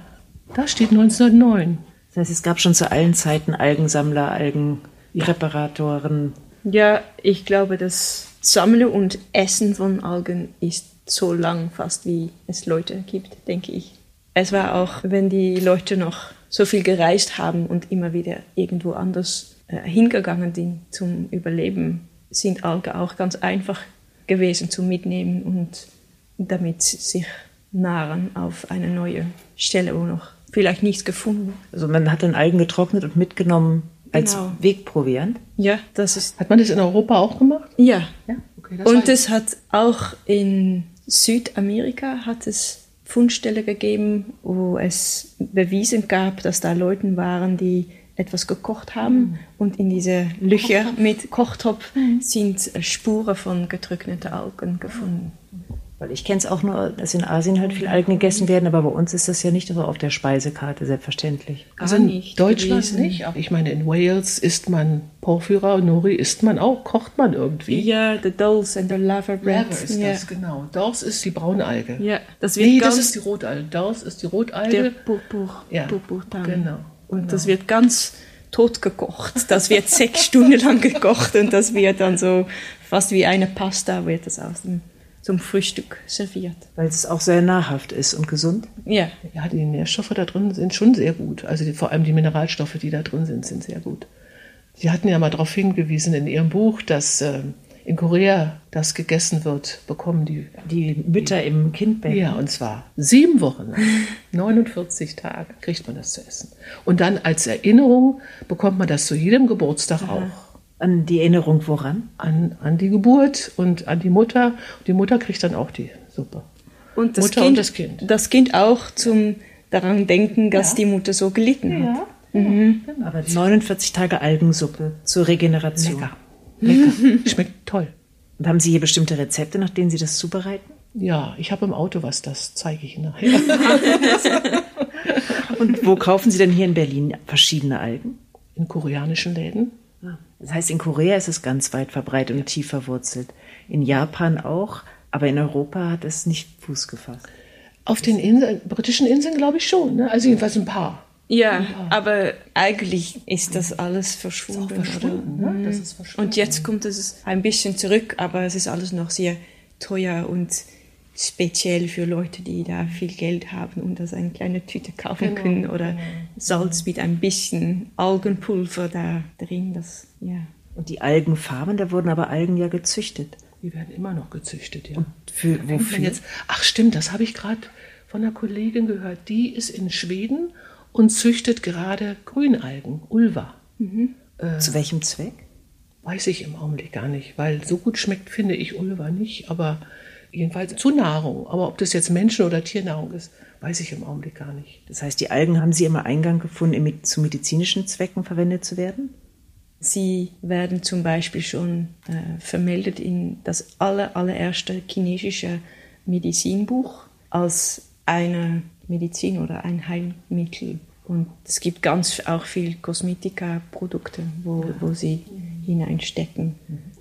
Da steht 1909. Das heißt, es gab schon zu allen Zeiten Algensammler, Algenpräparatoren. ja, ich glaube, das Sammeln und Essen von Algen ist so lang fast, wie es Leute gibt, denke ich. Es war auch, wenn die Leute noch so viel gereist haben und immer wieder irgendwo anders äh, hingegangen sind zum Überleben, sind Algen auch ganz einfach gewesen zum Mitnehmen und damit sich nahren auf eine neue Stelle, wo noch vielleicht nichts gefunden. Also man hat dann Algen getrocknet und mitgenommen als Genau. Wegproviant. Ja, das ist Hat man das in Europa auch gemacht? ja. Ja, okay. Das Und es hat auch in Südamerika hat es Fundstelle gegeben, wo es bewiesen gab, dass da Leute waren, die etwas gekocht haben und in diese Löcher mit Kochtopf sind äh, Spuren von getrockneten Algen gefunden. Weil ich kenne es auch nur, dass in Asien halt viel Algen gegessen werden, aber bei uns ist das ja nicht so auf der Speisekarte, selbstverständlich. Also in nicht Deutschland gewesen. nicht. Aber ich meine, in Wales isst man Porphyra, Nori isst man auch, kocht man irgendwie. Ja, the dolls and the lava bread. Lava ist ja. das, genau. Dors ist die Braunalge. ja, das wird Nee, das ist die Rotalge. Dors ist die der Rotalge. Purpur, Ja, Purpurtang. genau, Und genau. das wird ganz tot gekocht. Das wird sechs Stunden lang gekocht und das wird dann so fast wie eine Pasta wird das aus dem, zum Frühstück serviert. Weil es auch sehr nahrhaft ist und gesund. Ja, Ja, die Nährstoffe da drin sind schon sehr gut. Also die, vor allem die Mineralstoffe, die da drin sind, sind sehr gut. Sie hatten ja mal darauf hingewiesen in Ihrem Buch, dass ähm, in Korea das gegessen wird, bekommen die. Die Mütter im Kindbecken. Ja, und zwar sieben Wochen lang, 49 Tage kriegt man das zu essen. Und dann als Erinnerung bekommt man das zu jedem Geburtstag auch. An die Erinnerung woran? An, an die Geburt und an die Mutter. Die Mutter kriegt dann auch die Suppe. und das, Mutter kind, und das Kind. das Kind auch zum daran denken, dass die Mutter so gelitten hat. Aber 49 Tage Algensuppe zur Regeneration. Lecker. Lecker. Schmeckt toll. Und haben Sie hier bestimmte Rezepte, nach denen Sie das zubereiten? Ja, ich habe im Auto was, das zeige ich Ihnen nachher. Und wo kaufen Sie denn hier in Berlin verschiedene Algen? In koreanischen Läden. Das heißt, in Korea ist es ganz weit verbreitet und tief verwurzelt. In Japan auch, aber in Europa hat es nicht Fuß gefasst. Auf den Inseln, britischen Inseln glaube ich schon. Ne? Also jedenfalls ein paar. Ja, aber eigentlich ist das alles verschwunden. verschwunden, oder? ne? Das Mhm. ist verschwunden. Und jetzt kommt es ein bisschen zurück, aber es ist alles noch sehr teuer und speziell für Leute, die da viel Geld haben und das eine kleine Tüte kaufen Genau, können oder Salz mit ein bisschen Algenpulver da drin. Das, ja. Und die Algenfarmen, da wurden aber Algen ja gezüchtet. Die werden immer noch gezüchtet, ja. Für, Fängt man wofür? jetzt, ach stimmt, das habe ich gerade von einer Kollegin gehört. Die ist in Schweden und züchtet gerade Grünalgen, Ulva. Zu welchem Zweck? Weiß ich im Augenblick gar nicht, weil so gut schmeckt, finde ich Ulva nicht, aber jedenfalls zu Nahrung. Aber ob das jetzt Menschen- oder Tiernahrung ist, weiß ich im Augenblick gar nicht. Das heißt, die Algen haben sie immer Eingang gefunden, zu medizinischen Zwecken verwendet zu werden? Sie werden zum Beispiel schon äh, vermeldet in das aller, allererste chinesische Medizinbuch als eine Medizin oder ein Heilmittel. Und es gibt ganz auch viel Kosmetika-Produkte, wo, wo sie hineinstecken.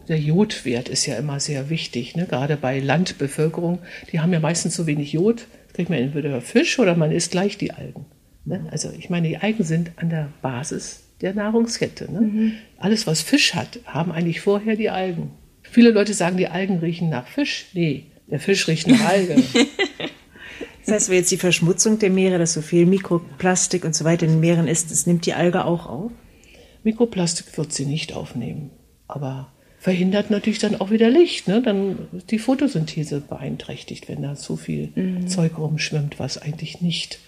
Der Jodwert ist ja immer sehr wichtig, ne? gerade bei Landbevölkerung. Die haben ja meistens so wenig Jod, das kriegt man entweder Fisch oder man isst gleich die Algen. Ne? Also ich meine, die Algen sind an der Basis der Nahrungskette. Ne? Alles, was Fisch hat, haben eigentlich vorher die Algen. Viele Leute sagen, die Algen riechen nach Fisch. Nee, der Fisch riecht nach Alge. Das heißt, wenn jetzt die Verschmutzung der Meere, dass so viel Mikroplastik und so weiter in den Meeren ist, das nimmt die Alge auch auf? Mikroplastik wird sie nicht aufnehmen, aber verhindert natürlich dann auch wieder Licht. Ne? Dann ist die Photosynthese beeinträchtigt, wenn da so viel Zeug rumschwimmt, was eigentlich nicht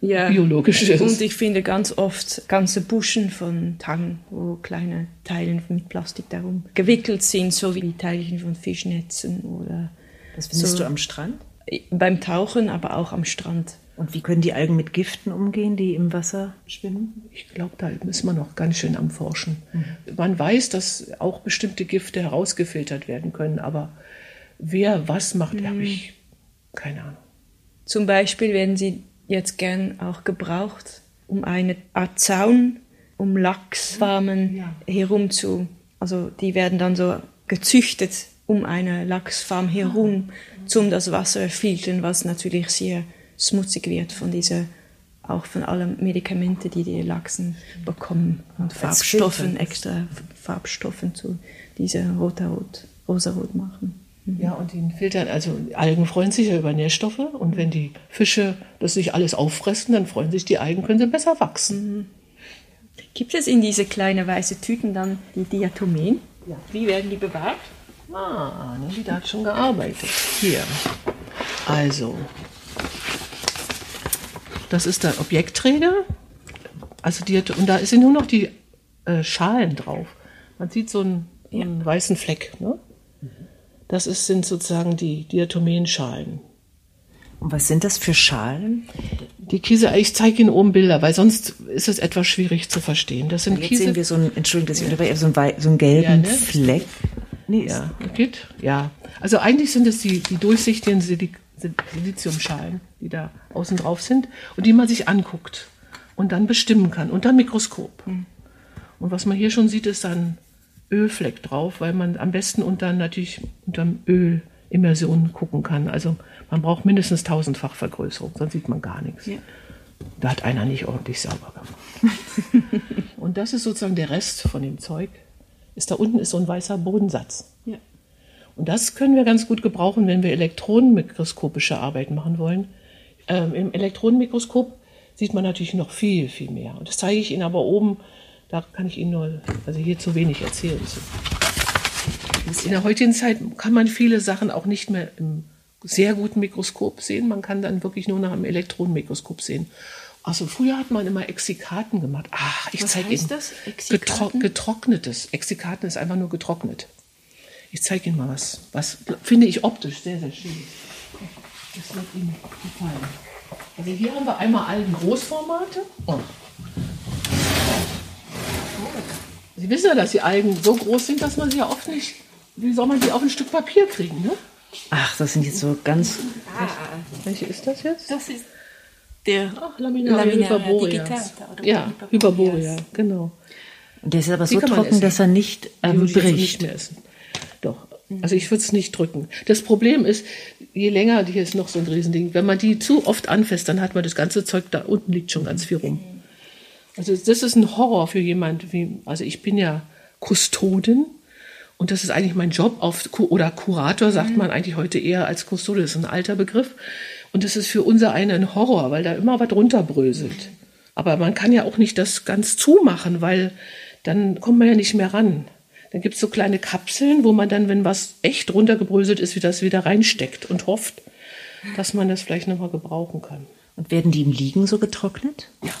ja. biologisch ist. Und ich finde ganz oft ganze Buschen von Tang, wo kleine Teile mit Plastik darum gewickelt sind, so wie Teilchen von Fischnetzen oder Das findest So. du am Strand? beim Tauchen, aber auch am Strand. Und wie können die Algen mit Giften umgehen, die im Wasser schwimmen? Ich glaube, da ist man noch ganz schön am Forschen. Man weiß, dass auch bestimmte Gifte herausgefiltert werden können, aber wer was macht, habe ich keine Ahnung. Zum Beispiel werden sie jetzt gern auch gebraucht, um eine Art Zaun um Lachsfarmen herum zu, also die werden dann so gezüchtet um eine Lachsfarm herum, um das Wasser filtern, was natürlich sehr schmutzig wird von dieser, auch von allen Medikamenten, die die Lachsen bekommen und Farbstoffen, extra Farbstoffen zu dieser rosa-rot, rosa-rot machen. Ja, und die filtern, also Algen freuen sich ja über Nährstoffe und wenn die Fische das sich alles auffressen, dann freuen sich die Algen, können sie besser wachsen. Gibt es in diese kleinen weißen Tüten dann die Diatomen? Ja. Wie werden die bewahrt? Ah, ne, die hat schon gearbeitet. Hier. Also, das ist der Objektträger. Also die und da sind nur noch die äh, Schalen drauf. Man sieht so einen, einen weißen Fleck. Ne? Das ist, sind sozusagen die Diatomenschalen. Und was sind das für Schalen? Die Kiesel, ich zeige Ihnen oben Bilder, weil sonst ist es etwas schwierig zu verstehen. Das sind Jetzt Kiesel. sehen wir so einen, Entschuldigung, dass ich unterbreche, so einen, so einen gelben Ja, ne? Fleck. Nee, Ja, geht? Ja. Also eigentlich sind es die, die durchsichtigen Sili- Siliziumschalen, die da außen drauf sind und die man sich anguckt und dann bestimmen kann unter Mikroskop. Und was man hier schon sieht, ist ein Ölfleck drauf, weil man am besten unter natürlich unterm Öl Immersion gucken kann. Also man braucht mindestens tausendfach Vergrößerung, sonst sieht man gar nichts. Ja. Da hat einer nicht ordentlich sauber gemacht. und das ist sozusagen der Rest von dem Zeug. Ist da unten ist so ein weißer Bodensatz. Ja. Und das können wir ganz gut gebrauchen, wenn wir elektronenmikroskopische Arbeit machen wollen. Ähm, Im Elektronenmikroskop sieht man natürlich noch viel, viel mehr. Und das zeige ich Ihnen aber oben, da kann ich Ihnen nur, also hier zu wenig erzählen. In der heutigen Zeit kann man viele Sachen auch nicht mehr im sehr guten Mikroskop sehen. Man kann dann wirklich nur nach einem Elektronenmikroskop sehen. Also früher hat man immer Exikaten gemacht. Ach, ich Was zeige heißt Ihnen das? Exikaten? getrocknetes. Exikaten ist einfach nur getrocknet. Ich zeige Ihnen mal was. Was finde ich optisch sehr, sehr schön. Das wird Ihnen gefallen. Also hier haben wir einmal allen Großformate. Oh. Sie wissen ja, dass die Algen so groß sind, dass man sie ja oft nicht. Wie soll man die auf ein Stück Papier kriegen? Ne? Ach, das sind jetzt so ganz. Welche ist das jetzt? Das ist der Ach, Laminaria, Laminaria hyperborea. digitata oder Ja, hyperborea, genau. Der ist aber Die so trocken, dass er nicht ähm, nicht bricht. mehr essen. Doch. Also ich würde es nicht drücken. Das Problem ist, je länger, hier ist noch so ein Riesending, wenn man die zu oft anfasst, dann hat man das ganze Zeug da unten liegt schon ganz viel rum. Also das ist ein Horror für jemand wie, also ich bin ja Kustodin Und das ist eigentlich mein Job auf, oder Kurator sagt man eigentlich heute eher als Kustode, das ist ein alter Begriff. Und das ist für unser einen ein Horror, weil da immer was runterbröselt. Aber man kann ja auch nicht das ganz zumachen, weil dann kommt man ja nicht mehr ran. Dann gibt es so kleine Kapseln, wo man dann, wenn was echt runtergebröselt ist, wieder das wieder reinsteckt und hofft, dass man das vielleicht nochmal gebrauchen kann. Und werden die im Liegen so getrocknet? Ja.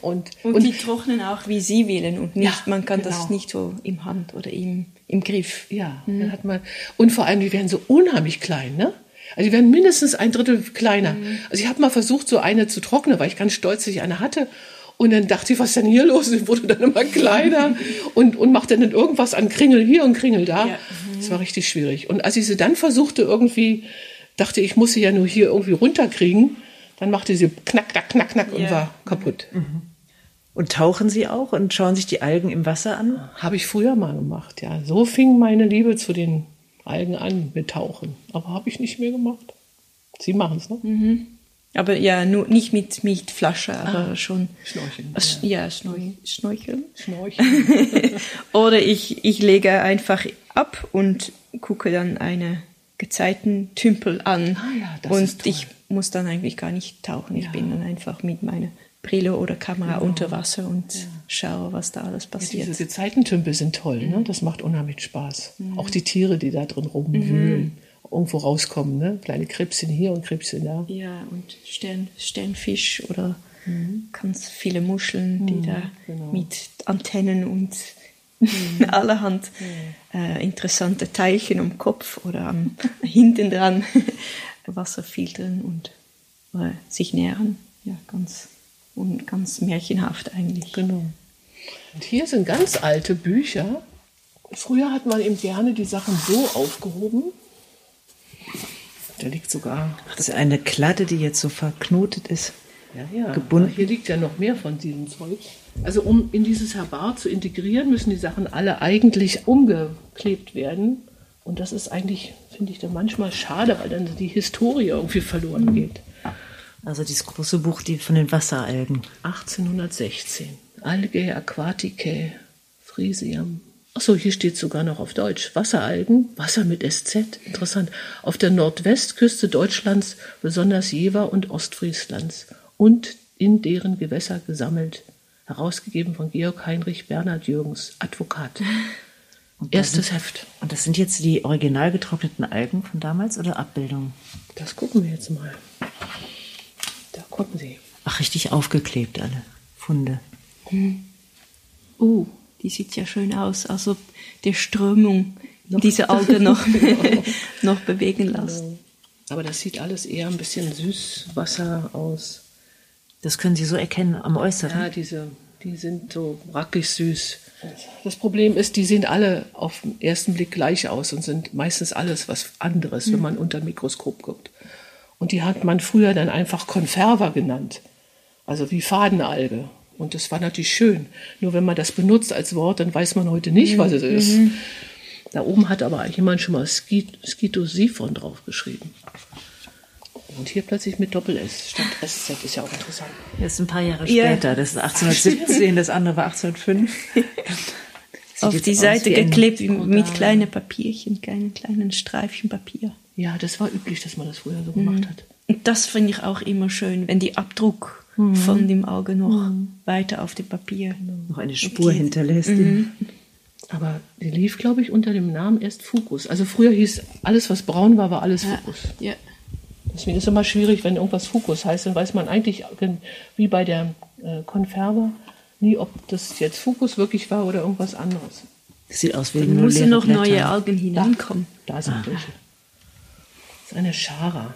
Und, und, und, die trocknen auch, wie sie wählen und nicht, ja, man kann genau. das nicht so im Hand oder im, im Griff. Ja, mhm. dann hat man, und vor allem, die werden so unheimlich klein, ne? Also die werden mindestens ein Drittel kleiner. Mhm. Also ich habe mal versucht, so eine zu trocknen, weil ich ganz stolz, dass ich eine hatte. Und dann dachte ich, was ist denn hier los? Ich wurde dann immer kleiner und, und machte dann irgendwas an Kringel hier und Kringel da. Ja. Mhm. Das war richtig schwierig. Und als ich sie dann versuchte, irgendwie, dachte ich, muss sie ja nur hier irgendwie runterkriegen, dann machte sie knack, knack, knack, knack ja. und war kaputt. Mhm. Und tauchen Sie auch und schauen sich die Algen im Wasser an? Habe ich früher mal gemacht, ja. So fing meine Liebe zu den Algen an mit Tauchen. Aber habe ich nicht mehr gemacht. Sie machen es, ne? Mhm. Aber ja, nur nicht mit, mit Flasche, aber ah, schon. Schnorcheln. Ja, ja Schnorcheln. Schnorcheln. Schnorcheln. Oder ich, ich lege einfach ab und gucke dann eine Gezeitentümpel an. Ah, ja, das und ist toll. ich muss dann eigentlich gar nicht tauchen. Ich bin dann einfach mit meiner Brille oder Kamera genau. unter Wasser und ja. schaue, was da alles passiert. Ja, diese Gezeitentümpel sind toll, ne? das macht unheimlich Spaß. Mhm. Auch die Tiere, die da drin rumwühlen, mhm. Irgendwo rauskommen, ne? kleine Krebschen hier und Krebschen da. Ja, und Stern, Sternfisch oder mhm. ganz viele Muscheln, die mhm, da genau. mit Antennen und mhm. allerhand äh, interessante Teilchen am Kopf oder am, hinten dran Wasser filtern und äh, sich nähren. Ja, ganz und ganz märchenhaft eigentlich. Genau. Und hier sind ganz alte Bücher. Früher hat man eben gerne die Sachen so aufgehoben. Da liegt sogar. Ach, das ist eine Kladde, die jetzt so verknotet ist. Ja, ja. Gebunden. Hier liegt ja noch mehr von diesem Zeug. Also um in dieses Herbar zu integrieren, müssen die Sachen alle eigentlich umgeklebt werden. Und das ist eigentlich, finde ich, dann manchmal schade, weil dann die Historie irgendwie verloren geht. Also dieses große Buch die von den Wasseralgen. 1816. Algae aquaticae frisium. Achso, hier steht sogar noch auf Deutsch. Wasseralgen, Wasser mit SZ, interessant. Auf der Nordwestküste Deutschlands, besonders Jever und Ostfrieslands und in deren Gewässer gesammelt. Herausgegeben von Georg Heinrich Bernhard Jürgens, Advokat. Erstes sind, Heft. Und das sind jetzt die original getrockneten Algen von damals oder Abbildungen? Das gucken wir jetzt mal. Da gucken Sie. Ach, richtig aufgeklebt, alle Funde. Hm. Uh, die sieht ja schön aus. Also der Strömung noch. diese Alge noch, noch bewegen lassen. Aber das sieht alles eher ein bisschen Süßwasser aus. Das können Sie so erkennen am Äußeren. Ja, diese, die sind so brackig süß. Das Problem ist, die sehen alle auf den ersten Blick gleich aus und sind meistens alles was anderes, mhm. wenn man unter dem Mikroskop guckt. Und die hat man früher dann einfach Konferver genannt. Also wie Fadenalge. Und das war natürlich schön. Nur wenn man das benutzt als Wort, dann weiß man heute nicht, was es ist. Mhm. Da oben hat aber jemand schon mal Skitosiphon draufgeschrieben. Und hier plötzlich mit Doppel-S statt SZ ist ja auch interessant. Das ist ein paar Jahre später. Ja. Das ist 1817, das andere war 1805. Auf die Seite geklebt mit kleinen Papierchen, kleinen, kleinen Streifchen Papier. Ja, das war üblich, dass man das früher so gemacht hat. Und das finde ich auch immer schön, wenn die Abdruck mhm. von dem Auge noch mhm. weiter auf dem Papier noch eine Spur okay. hinterlässt. Mhm. Aber die lief, glaube ich, unter dem Namen erst Fukus. Also früher hieß alles, was braun war, war alles Fukus. Ja. Deswegen ist es immer schwierig, wenn irgendwas Fukus heißt, dann weiß man eigentlich, wie bei der äh, nie, ob das jetzt Fukus wirklich war oder irgendwas anderes. Das sieht aus wie dann müssen noch Blätter. neue Algen hineinkommen. Da, da sind ah. welche ist eine Schara.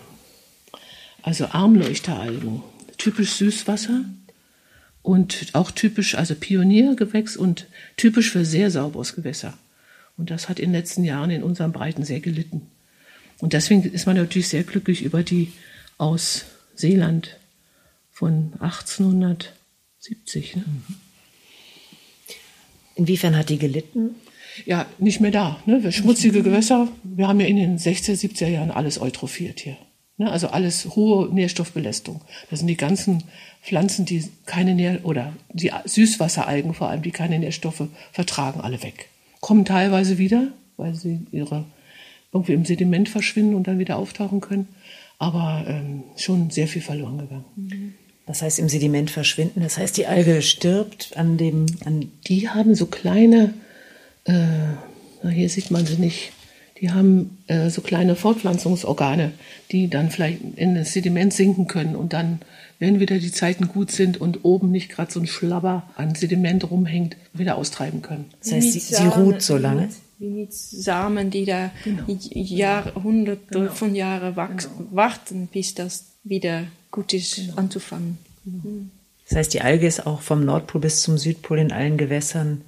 Also Armleuchteralgen. Typisch Süßwasser und auch typisch, also Pioniergewächs und typisch für sehr sauberes Gewässer. Und das hat in den letzten Jahren in unseren Breiten sehr gelitten. Und deswegen ist man natürlich sehr glücklich über die aus Seeland von 1870. Ne? Inwiefern hat die gelitten? ja, nicht mehr da. Ne? Schmutzige Gewässer, wir haben ja in den 60er, 70er Jahren alles eutrophiert hier. Ne? Also alles hohe Nährstoffbelästung. Das sind die ganzen Pflanzen, die keine Nähr oder die Süßwasseralgen vor allem, die keine Nährstoffe vertragen, alle weg. kommen teilweise wieder, weil sie ihre irgendwie im Sediment verschwinden und dann wieder auftauchen können. Aber ähm, schon sehr viel verloren gegangen. Das heißt, im Sediment verschwinden. Das heißt, die Alge stirbt an dem. An die haben so kleine, äh, hier sieht man sie nicht, die haben äh, so kleine Fortpflanzungsorgane, die dann vielleicht in das Sediment sinken können und dann, wenn wieder die Zeiten gut sind und oben nicht gerade so ein Schlabber an Sediment rumhängt, wieder austreiben können. Das heißt, sie, sie ruht so lange. Wie mit Samen, die da genau. Jahrhunderte genau. von Jahren wachsen, genau. warten, bis das wieder gut ist genau. anzufangen. Genau. Das heißt, die Alge ist auch vom Nordpol bis zum Südpol in allen Gewässern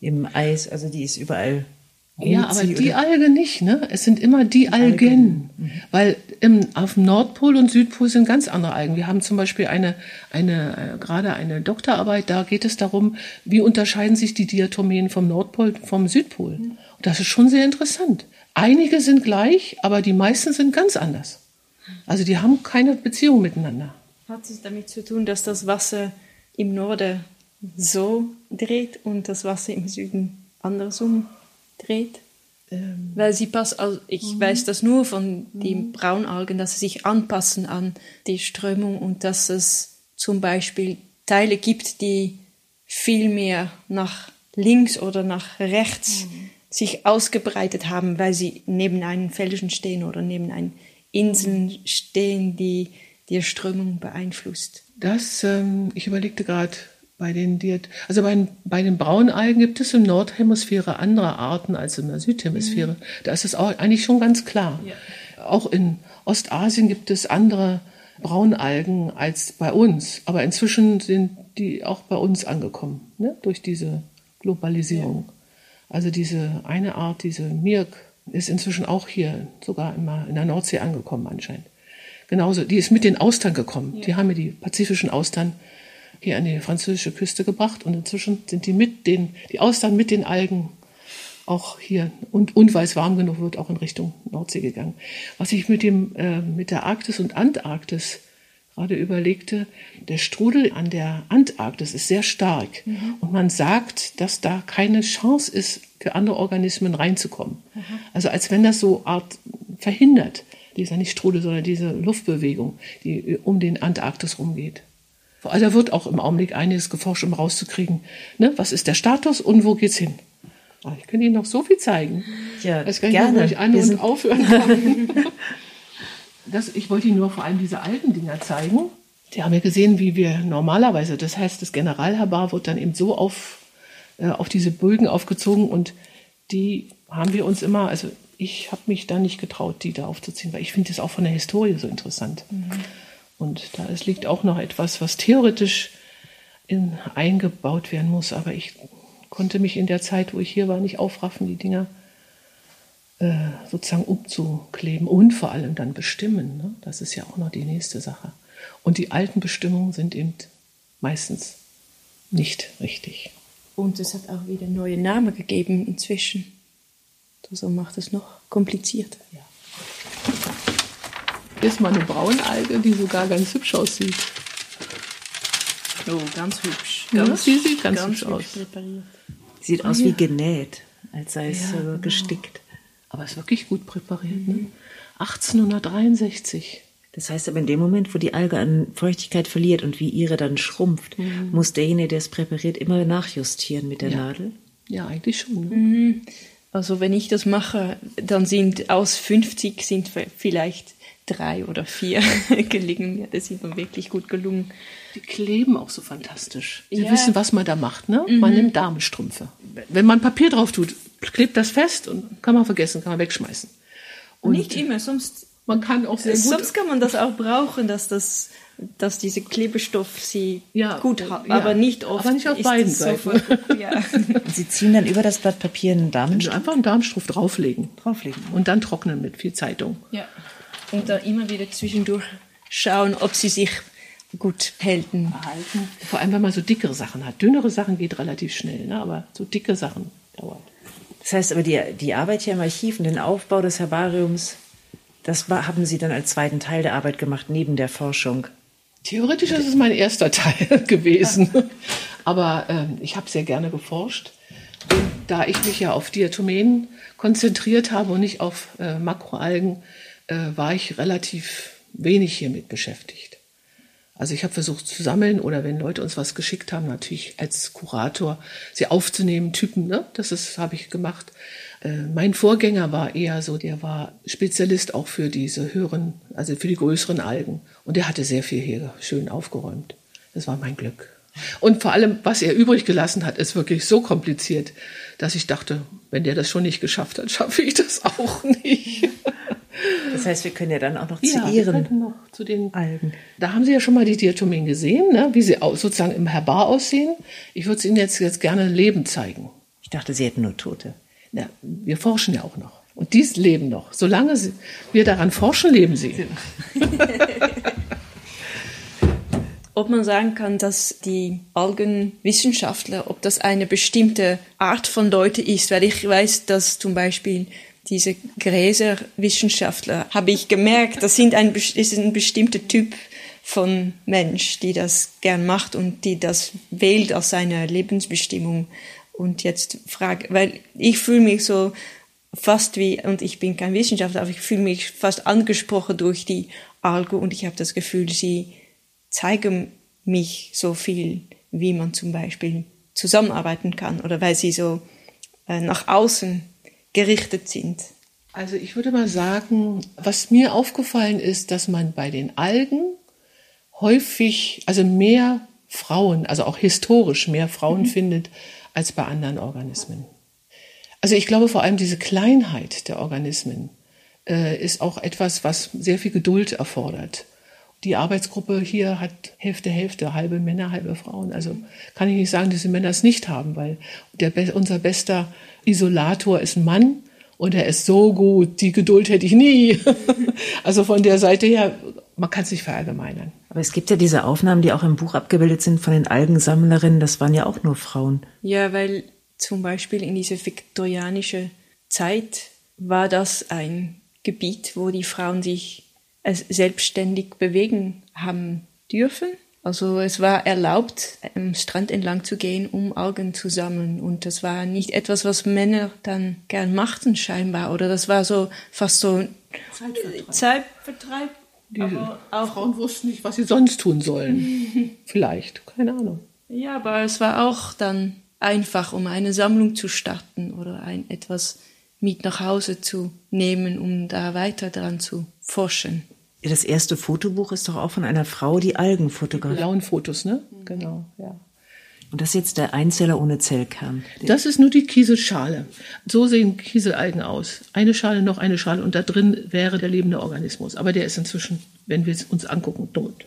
im Eis, also die ist überall ja, aber die Alge nicht, ne? Es sind immer die Algen. Algen. Mhm. Weil im, auf dem Nordpol und Südpol sind ganz andere Algen. Wir haben zum Beispiel eine, eine, äh, gerade eine Doktorarbeit, da geht es darum, wie unterscheiden sich die Diatomeen vom Nordpol, vom Südpol. Mhm. Und das ist schon sehr interessant. Einige sind gleich, aber die meisten sind ganz anders. Also die haben keine Beziehung miteinander. Hat es damit zu tun, dass das Wasser im Norden so dreht und das Wasser im Süden andersrum dreht? Ähm. Weil sie passt, also ich mhm. weiß das nur von den mhm. Braunalgen, dass sie sich anpassen an die Strömung und dass es zum Beispiel Teile gibt, die viel mehr nach links oder nach rechts mhm. sich ausgebreitet haben, weil sie neben einem Felsen stehen oder neben einem Inseln mhm. stehen, die die Strömung beeinflusst. Das, ähm, ich überlegte gerade, bei den, also bei, bei den Braunalgen gibt es der Nordhemisphäre andere Arten als in der Südhemisphäre. Mhm. Da ist es auch eigentlich schon ganz klar. Ja. Auch in Ostasien gibt es andere Braunalgen als bei uns. Aber inzwischen sind die auch bei uns angekommen, ne? durch diese Globalisierung. Ja. Also diese eine Art, diese Mirk, ist inzwischen auch hier sogar immer in der Nordsee angekommen anscheinend. Genauso, die ist mit den Austern gekommen. Ja. Die haben ja die pazifischen Austern hier an die französische Küste gebracht und inzwischen sind die mit den, die Austern mit den Algen auch hier und, und weil es warm genug wird, auch in Richtung Nordsee gegangen. Was ich mit dem, äh, mit der Arktis und Antarktis gerade überlegte, der Strudel an der Antarktis ist sehr stark mhm. und man sagt, dass da keine Chance ist, für andere Organismen reinzukommen. Mhm. Also als wenn das so Art verhindert, dieser nicht Strudel, sondern diese Luftbewegung, die um den Antarktis rumgeht. Also da wird auch im Augenblick einiges geforscht, um rauszukriegen, ne, was ist der Status und wo geht's hin. Oh, ich kann Ihnen noch so viel zeigen. Ja, das kann gerne. Ich an- und aufhören kann. das, ich wollte Ihnen nur vor allem diese alten Dinger zeigen. Die haben ja gesehen, wie wir normalerweise, das heißt, das Generalherbar wird dann eben so auf, äh, auf diese Bögen aufgezogen und die haben wir uns immer, also ich habe mich da nicht getraut, die da aufzuziehen, weil ich finde das auch von der Historie so interessant. Mhm. Und da es liegt auch noch etwas, was theoretisch in, eingebaut werden muss. Aber ich konnte mich in der Zeit, wo ich hier war, nicht aufraffen, die Dinger äh, sozusagen umzukleben und vor allem dann bestimmen. Ne? Das ist ja auch noch die nächste Sache. Und die alten Bestimmungen sind eben meistens nicht richtig. Und es hat auch wieder neue Namen gegeben inzwischen. So macht es noch komplizierter. Ja. Ist mal eine Braunalge, die sogar ganz hübsch aussieht. Oh, ganz hübsch. Ganz, ja, sie sieht ganz, ganz hübsch, hübsch aus. Präpariert. Sieht aus wie genäht, als sei es ja, genau. gestickt. Aber es ist wirklich gut präpariert. Ne? Mhm. Ne? 1863. Das heißt aber in dem Moment, wo die Alge an Feuchtigkeit verliert und wie ihre dann schrumpft, mhm. muss derjenige, der es präpariert, immer nachjustieren mit der ja. Nadel? Ja, eigentlich schon. Ne? Mhm. Also wenn ich das mache, dann sind aus 50 sind vielleicht drei oder vier gelingen mir. Das ist mir wirklich gut gelungen. Die kleben auch so fantastisch. Sie ja. wissen, was man da macht. Ne? Mhm. Man nimmt Damenstrümpfe. Wenn man Papier drauf tut, klebt das fest und kann man vergessen, kann man wegschmeißen. Und Nicht immer, sonst. Man kann auch sehr gut. Sonst kann man das auch brauchen, dass das dass diese Klebestoff sie ja, gut hat, ja, aber nicht oft. Aber nicht auf beiden Seiten. ja. Sie ziehen dann über das Blatt Papier einen Darmstrumpf? Einfach einen Darmstrumpf drauflegen. Drauflegen. Und dann trocknen mit viel Zeitung. Ja und da immer wieder zwischendurch schauen, ob sie sich gut halten. Behalten. Vor allem, wenn man so dickere Sachen hat. Dünnere Sachen geht relativ schnell, ne? aber so dicke Sachen dauert. Das heißt aber, die, die Arbeit hier im Archiv und den Aufbau des Herbariums, das haben Sie dann als zweiten Teil der Arbeit gemacht, neben der Forschung? Theoretisch ist es mein erster Teil gewesen. Aber ähm, ich habe sehr gerne geforscht. Und da ich mich ja auf Diatomeen konzentriert habe und nicht auf äh, Makroalgen, äh, war ich relativ wenig hiermit beschäftigt. Also ich habe versucht zu sammeln oder wenn Leute uns was geschickt haben, natürlich als Kurator sie aufzunehmen, Typen, ne? Das ist habe ich gemacht. Äh, mein Vorgänger war eher so, der war Spezialist auch für diese höheren, also für die größeren Algen und der hatte sehr viel hier schön aufgeräumt. Das war mein Glück. Und vor allem, was er übrig gelassen hat, ist wirklich so kompliziert, dass ich dachte, wenn der das schon nicht geschafft hat, schaffe ich das auch nicht. Das heißt, wir können ja dann auch noch ja, zu Ihren noch zu den Algen. Da haben Sie ja schon mal die Diatomeen gesehen, ne? wie sie sozusagen im Herbar aussehen. Ich würde es Ihnen jetzt, jetzt gerne lebend zeigen. Ich dachte, Sie hätten nur Tote. Ja, wir forschen ja auch noch. Und die leben noch. Solange sie, wir daran forschen, leben sie. ob man sagen kann, dass die Algenwissenschaftler, ob das eine bestimmte Art von Leute ist, weil ich weiß, dass zum Beispiel diese Gräserwissenschaftler, habe ich gemerkt, das sind ein, ist ein bestimmter Typ von Mensch, die das gern macht und die das wählt als seine Lebensbestimmung. Und jetzt frage, weil ich fühle mich so fast wie, und ich bin kein Wissenschaftler, aber ich fühle mich fast angesprochen durch die Alge und ich habe das Gefühl, sie zeigen mich so viel, wie man zum Beispiel zusammenarbeiten kann oder weil sie so äh, nach außen gerichtet sind. Also ich würde mal sagen, was mir aufgefallen ist, dass man bei den Algen häufig, also mehr Frauen, also auch historisch mehr Frauen mhm. findet als bei anderen Organismen. Also ich glaube vor allem diese Kleinheit der Organismen äh, ist auch etwas, was sehr viel Geduld erfordert. Die Arbeitsgruppe hier hat Hälfte, Hälfte, halbe Männer, halbe Frauen. Also kann ich nicht sagen, dass die Männer es nicht haben, weil der, unser bester Isolator ist ein Mann und er ist so gut, die Geduld hätte ich nie. also von der Seite her, man kann es nicht verallgemeinern. Aber es gibt ja diese Aufnahmen, die auch im Buch abgebildet sind von den Algensammlerinnen, das waren ja auch nur Frauen. Ja, weil zum Beispiel in dieser viktorianischen Zeit war das ein Gebiet, wo die Frauen sich selbstständig bewegen haben dürfen. Also es war erlaubt, am Strand entlang zu gehen, um Algen zu sammeln. Und das war nicht etwas, was Männer dann gern machten scheinbar. Oder das war so fast so Zeitvertreib. Zeitvertreib. Die auch Frauen wussten nicht, was sie sonst tun sollen. Vielleicht, keine Ahnung. Ja, aber es war auch dann einfach, um eine Sammlung zu starten oder ein etwas mit nach Hause zu nehmen, um da weiter dran zu forschen. Das erste Fotobuch ist doch auch von einer Frau, die Algen fotografiert. Blauen Fotos, ne? Genau, ja. Und das ist jetzt der Einzeller ohne Zellkern. Das ist nur die Kieselschale. So sehen Kieselalgen aus. Eine Schale, noch eine Schale und da drin wäre der lebende Organismus. Aber der ist inzwischen, wenn wir es uns angucken, tot.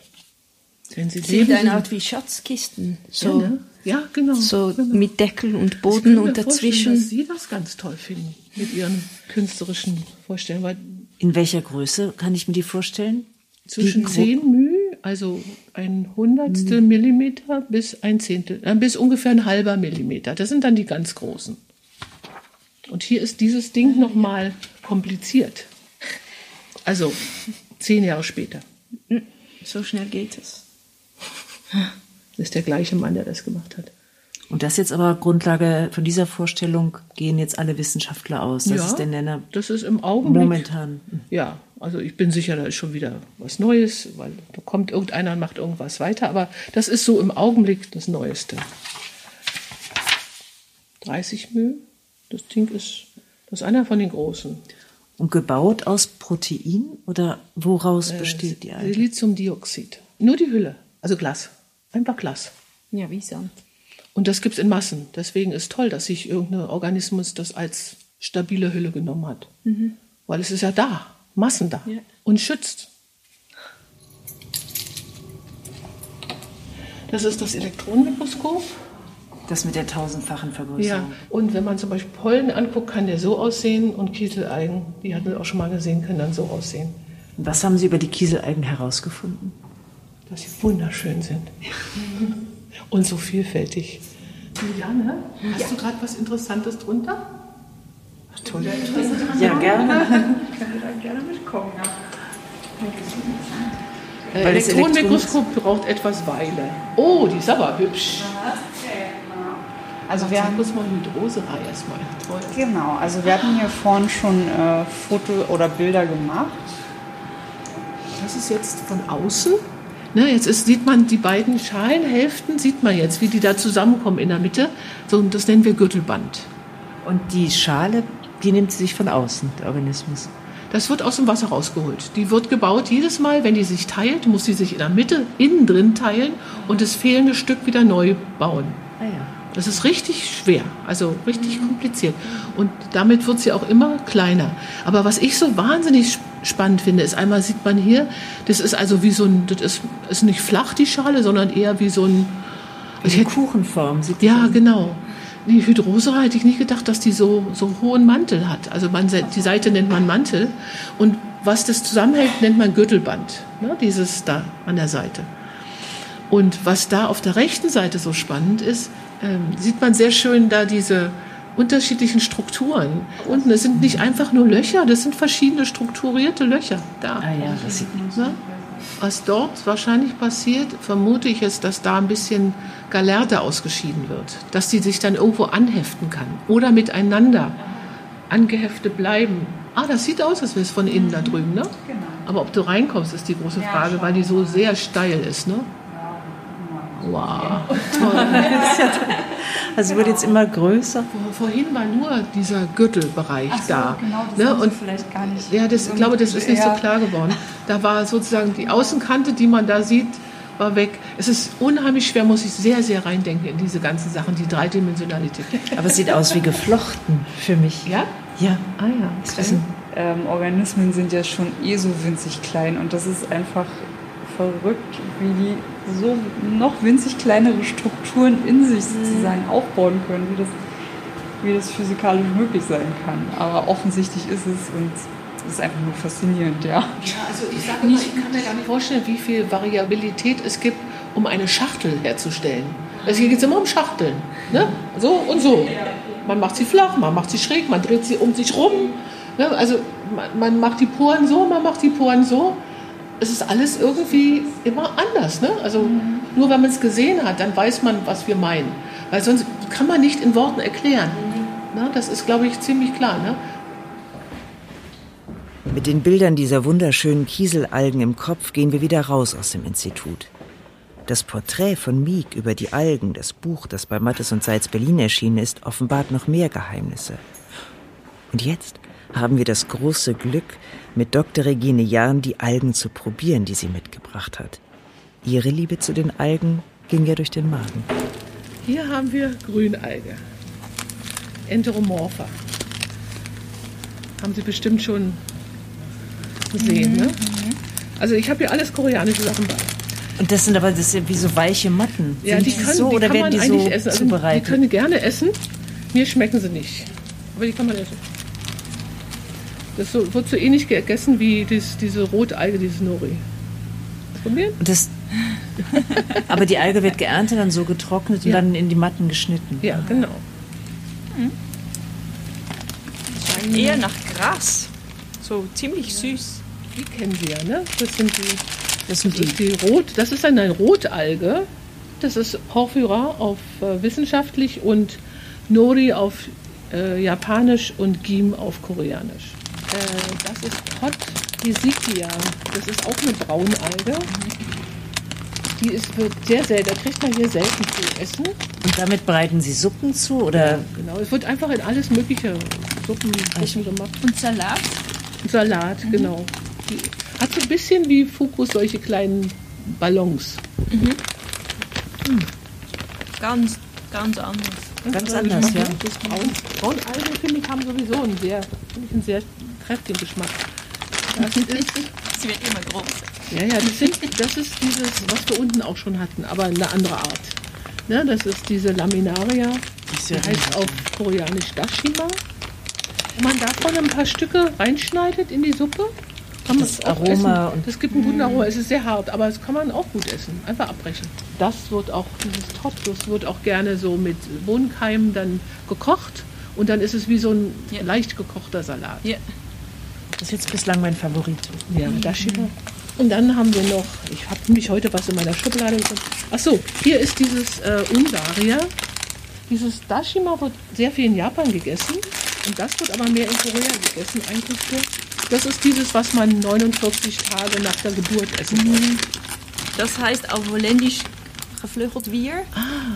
Wenn sie Sieht leben, eine Art wie Schatzkisten. So, ja, ne? ja genau. So genau. mit Deckel und Boden und dazwischen. Dass Sie das ganz toll finden mit Ihren künstlerischen Vorstellungen. Weil in welcher Größe kann ich mir die vorstellen? Zwischen 10 μ, also ein Hundertstel mhm. Millimeter bis ein Zehntel, äh, bis ungefähr ein halber Millimeter. Das sind dann die ganz großen. Und hier ist dieses Ding nochmal kompliziert. Also zehn Jahre später. So schnell geht es. Das ist der gleiche Mann, der das gemacht hat. Und das jetzt aber Grundlage von dieser Vorstellung gehen jetzt alle Wissenschaftler aus. Das ja, ist der Nenner. Das ist im Augenblick. Momentan. Ja, also ich bin sicher, da ist schon wieder was Neues, weil da kommt irgendeiner und macht irgendwas weiter. Aber das ist so im Augenblick das Neueste. 30 Mühe, das Ding ist, das ist einer von den großen. Und gebaut aus Protein oder woraus äh, besteht die Alge? Siliziumdioxid. Nur die Hülle, also Glas. Einfach Glas. Ja, wie Sand. Und das gibt es in Massen. Deswegen ist toll, dass sich irgendein Organismus das als stabile Hülle genommen hat. Mhm. Weil es ist ja da, Massen da ja. und schützt. Das ist das Elektronenmikroskop. Das mit der tausendfachen Vergrößerung. Ja, und wenn man zum Beispiel Pollen anguckt, kann der so aussehen und Kieselalgen, die hatten wir auch schon mal gesehen, können dann so aussehen. Was haben Sie über die Kieselalgen herausgefunden? Dass sie wunderschön sind. und so vielfältig. Juliane, hast ja. du gerade was Interessantes drunter? Ach, toll. Ja, gerne. Ich kann da gerne mitkommen. Ja. Äh, Elektronenmikroskop braucht etwas Weile. Oh, die ist aber hübsch. Also wir haben uns mal Hydroserei erstmal. Toll. Genau, also wir hatten hier vorhin schon äh, Foto oder Bilder gemacht. Das ist jetzt von außen. Ne, jetzt ist, sieht man die beiden Schalenhälften, sieht man jetzt, wie die da zusammenkommen in der Mitte. So, das nennen wir Gürtelband. Und die Schale, die nimmt sich von außen, der Organismus. Das wird aus dem Wasser rausgeholt. Die wird gebaut jedes Mal, wenn die sich teilt, muss sie sich in der Mitte innen drin teilen und das fehlende Stück wieder neu bauen. Ah ja. Das ist richtig schwer, also richtig kompliziert. Und damit wird sie auch immer kleiner. Aber was ich so wahnsinnig spannend finde, ist einmal sieht man hier, das ist also wie so ein, das ist, ist nicht flach die Schale, sondern eher wie so ein wie eine Kuchenform. Sieht ja, genau. Die Hydrose hätte ich nicht gedacht, dass die so, so hohen Mantel hat. Also man, die Seite nennt man Mantel. Und was das zusammenhält, nennt man Gürtelband. Ne? Dieses da an der Seite. Und was da auf der rechten Seite so spannend ist, ähm, sieht man sehr schön da diese unterschiedlichen Strukturen. Unten, es sind nicht einfach nur Löcher, das sind verschiedene strukturierte Löcher da. Ah ja, das sieht man. Ne? Was dort wahrscheinlich passiert, vermute ich jetzt, dass da ein bisschen Galerte ausgeschieden wird, dass die sich dann irgendwo anheften kann oder miteinander angeheftet bleiben. Ah, das sieht aus, als wäre es von innen da drüben, ne? Genau. Aber ob du reinkommst, ist die große Frage, weil die so sehr steil ist, ne? Wow, toll. Also wird jetzt immer größer. Vorhin war nur dieser Gürtelbereich so, da. Genau, das ne? Und vielleicht gar nicht. Ja, das, ich glaube, das ist nicht so klar geworden. Da war sozusagen die Außenkante, die man da sieht, war weg. Es ist unheimlich schwer, muss ich sehr, sehr reindenken in diese ganzen Sachen, die Dreidimensionalität. Aber es sieht aus wie geflochten für mich. Ja? Ja. Ah ja. Okay. Ähm, Organismen sind ja schon eh so winzig klein und das ist einfach verrückt, wie die so noch winzig kleinere Strukturen in sich sozusagen aufbauen können, wie das, wie das physikalisch möglich sein kann. Aber offensichtlich ist es und es ist einfach nur faszinierend, ja. Ja, also ich sage nicht, ich kann mir gar nicht vorstellen, wie viel Variabilität es gibt, um eine Schachtel herzustellen. Also hier geht es immer um Schachteln. Ne? So und so. Man macht sie flach, man macht sie schräg, man dreht sie um sich rum. Ne? Also man, man macht die Poren so, man macht die Poren so es ist alles irgendwie immer anders. Ne? Also mhm. nur wenn man es gesehen hat, dann weiß man, was wir meinen. Weil sonst kann man nicht in Worten erklären. Mhm. Ne? Das ist, glaube ich, ziemlich klar. Ne? Mit den Bildern dieser wunderschönen Kieselalgen im Kopf gehen wir wieder raus aus dem Institut. Das Porträt von Miek über die Algen, das Buch, das bei Mattes und Seitz Berlin erschienen ist, offenbart noch mehr Geheimnisse. Und jetzt haben wir das große Glück, mit Dr. Regine Jahn die Algen zu probieren, die sie mitgebracht hat. Ihre Liebe zu den Algen ging ja durch den Magen. Hier haben wir Grünalge, Enteromorpha. Haben Sie bestimmt schon gesehen, ne? mhm. ne? Also ich habe hier alles koreanische Sachen bei. Und das sind aber das sind wie so weiche Matten. Ja, sind die, können, so die oder werden die so essen. Also zubereitet? Die können gerne essen. Mir schmecken sie nicht. Aber die kann man essen. Das wird so ähnlich gegessen wie dies, diese Rotalge, dieses Nori. Probieren? Das, aber die Alge wird geerntet, dann so getrocknet ja. und dann in die Matten geschnitten. Ja, genau. Mhm. Eher nach Gras. So ziemlich süß. Die kennen Sie ja, ne? Das sind die. Das sind die, die Rot. Das ist eine Rotalge. Das ist Porphyra auf äh, wissenschaftlich und Nori auf äh, Japanisch und Gim auf Koreanisch. Äh, das ist Pot Hesikia. Das ist auch eine Braunalge. Die ist, wird sehr selten, da kriegt man hier selten zu essen. Und damit bereiten Sie Suppen zu? Oder? Ja, genau, es wird einfach in alles mögliche Suppen, Suppen gemacht. Und Salat? Salat, mhm. genau. Die hat so ein bisschen wie Fukus solche kleinen Ballons. Mhm. Mhm. Ganz, ganz anders. Ganz, anders, ja. Das Braun, Braunalgen, finde ich, haben sowieso einen sehr, einen sehr kräftigen Geschmack. Das ist, Sie wird immer groß. Ja, ja, das, sind, das ist dieses, was wir unten auch schon hatten, aber eine andere Art. Ne, das ist diese Laminaria, die heißt auf Koreanisch Dashima. Wenn man davon ein paar Stücke reinschneidet in die Suppe, kann man das Aroma essen. Das gibt einen guten Aroma. Es ist sehr hart, aber das kann man auch gut essen. Einfach abbrechen. Das wird auch, dieses Top, das wird auch gerne so mit Bohnenkeimen dann gekocht. Und dann ist es wie so ein ja. leicht gekochter Salat. Ja. Das ist jetzt bislang mein Favorit. Ja, Dashima. Und dann haben wir noch, ich habe nämlich heute was in meiner Schublade gefunden. Ach so, hier ist dieses äh, Ungaria. Dieses Dashima wird sehr viel in Japan gegessen und das wird aber mehr in Korea gegessen eigentlich so. Das ist dieses, was man 49 Tage nach der Geburt essen muss. Das heißt auf Holländisch gevleugeld Wier.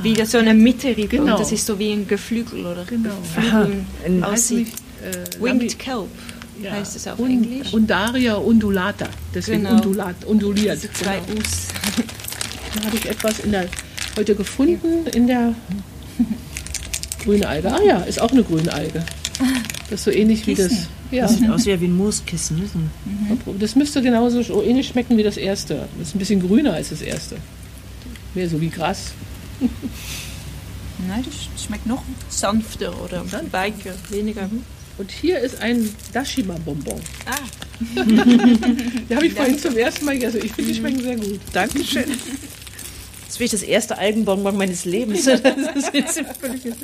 Wie das so eine Mittelrippe. Genau. Und das ist so wie ein Geflügel oder Genau. Geflügeln Ein- aussieht. Äh, Winged Kelp ja. heißt es auf Und- Englisch. Undaria undulata. Deswegen Genau. undulat, unduliert. Diese zwei Genau. Us. Da habe ich etwas in der, heute gefunden in der grüne Alge. Ah ja, ist auch eine grüne Alge. Das ist so ähnlich wie das. Ja, Das sieht aus wie ein Mooskissen. Ein- das müsste genauso so ähnlich schmecken wie das erste. Das ist ein bisschen grüner als das erste. Mehr so wie Gras. Nein, das schmeckt noch sanfter oder weicher, weniger. Und hier ist ein Dashima-Bonbon. Ah, Die habe ich vorhin zum ersten Mal gegessen. Ich finde, die schmecken sehr gut. Dankeschön. Das ist wirklich das erste Algenbonbon meines Lebens. Das ist jetzt völlig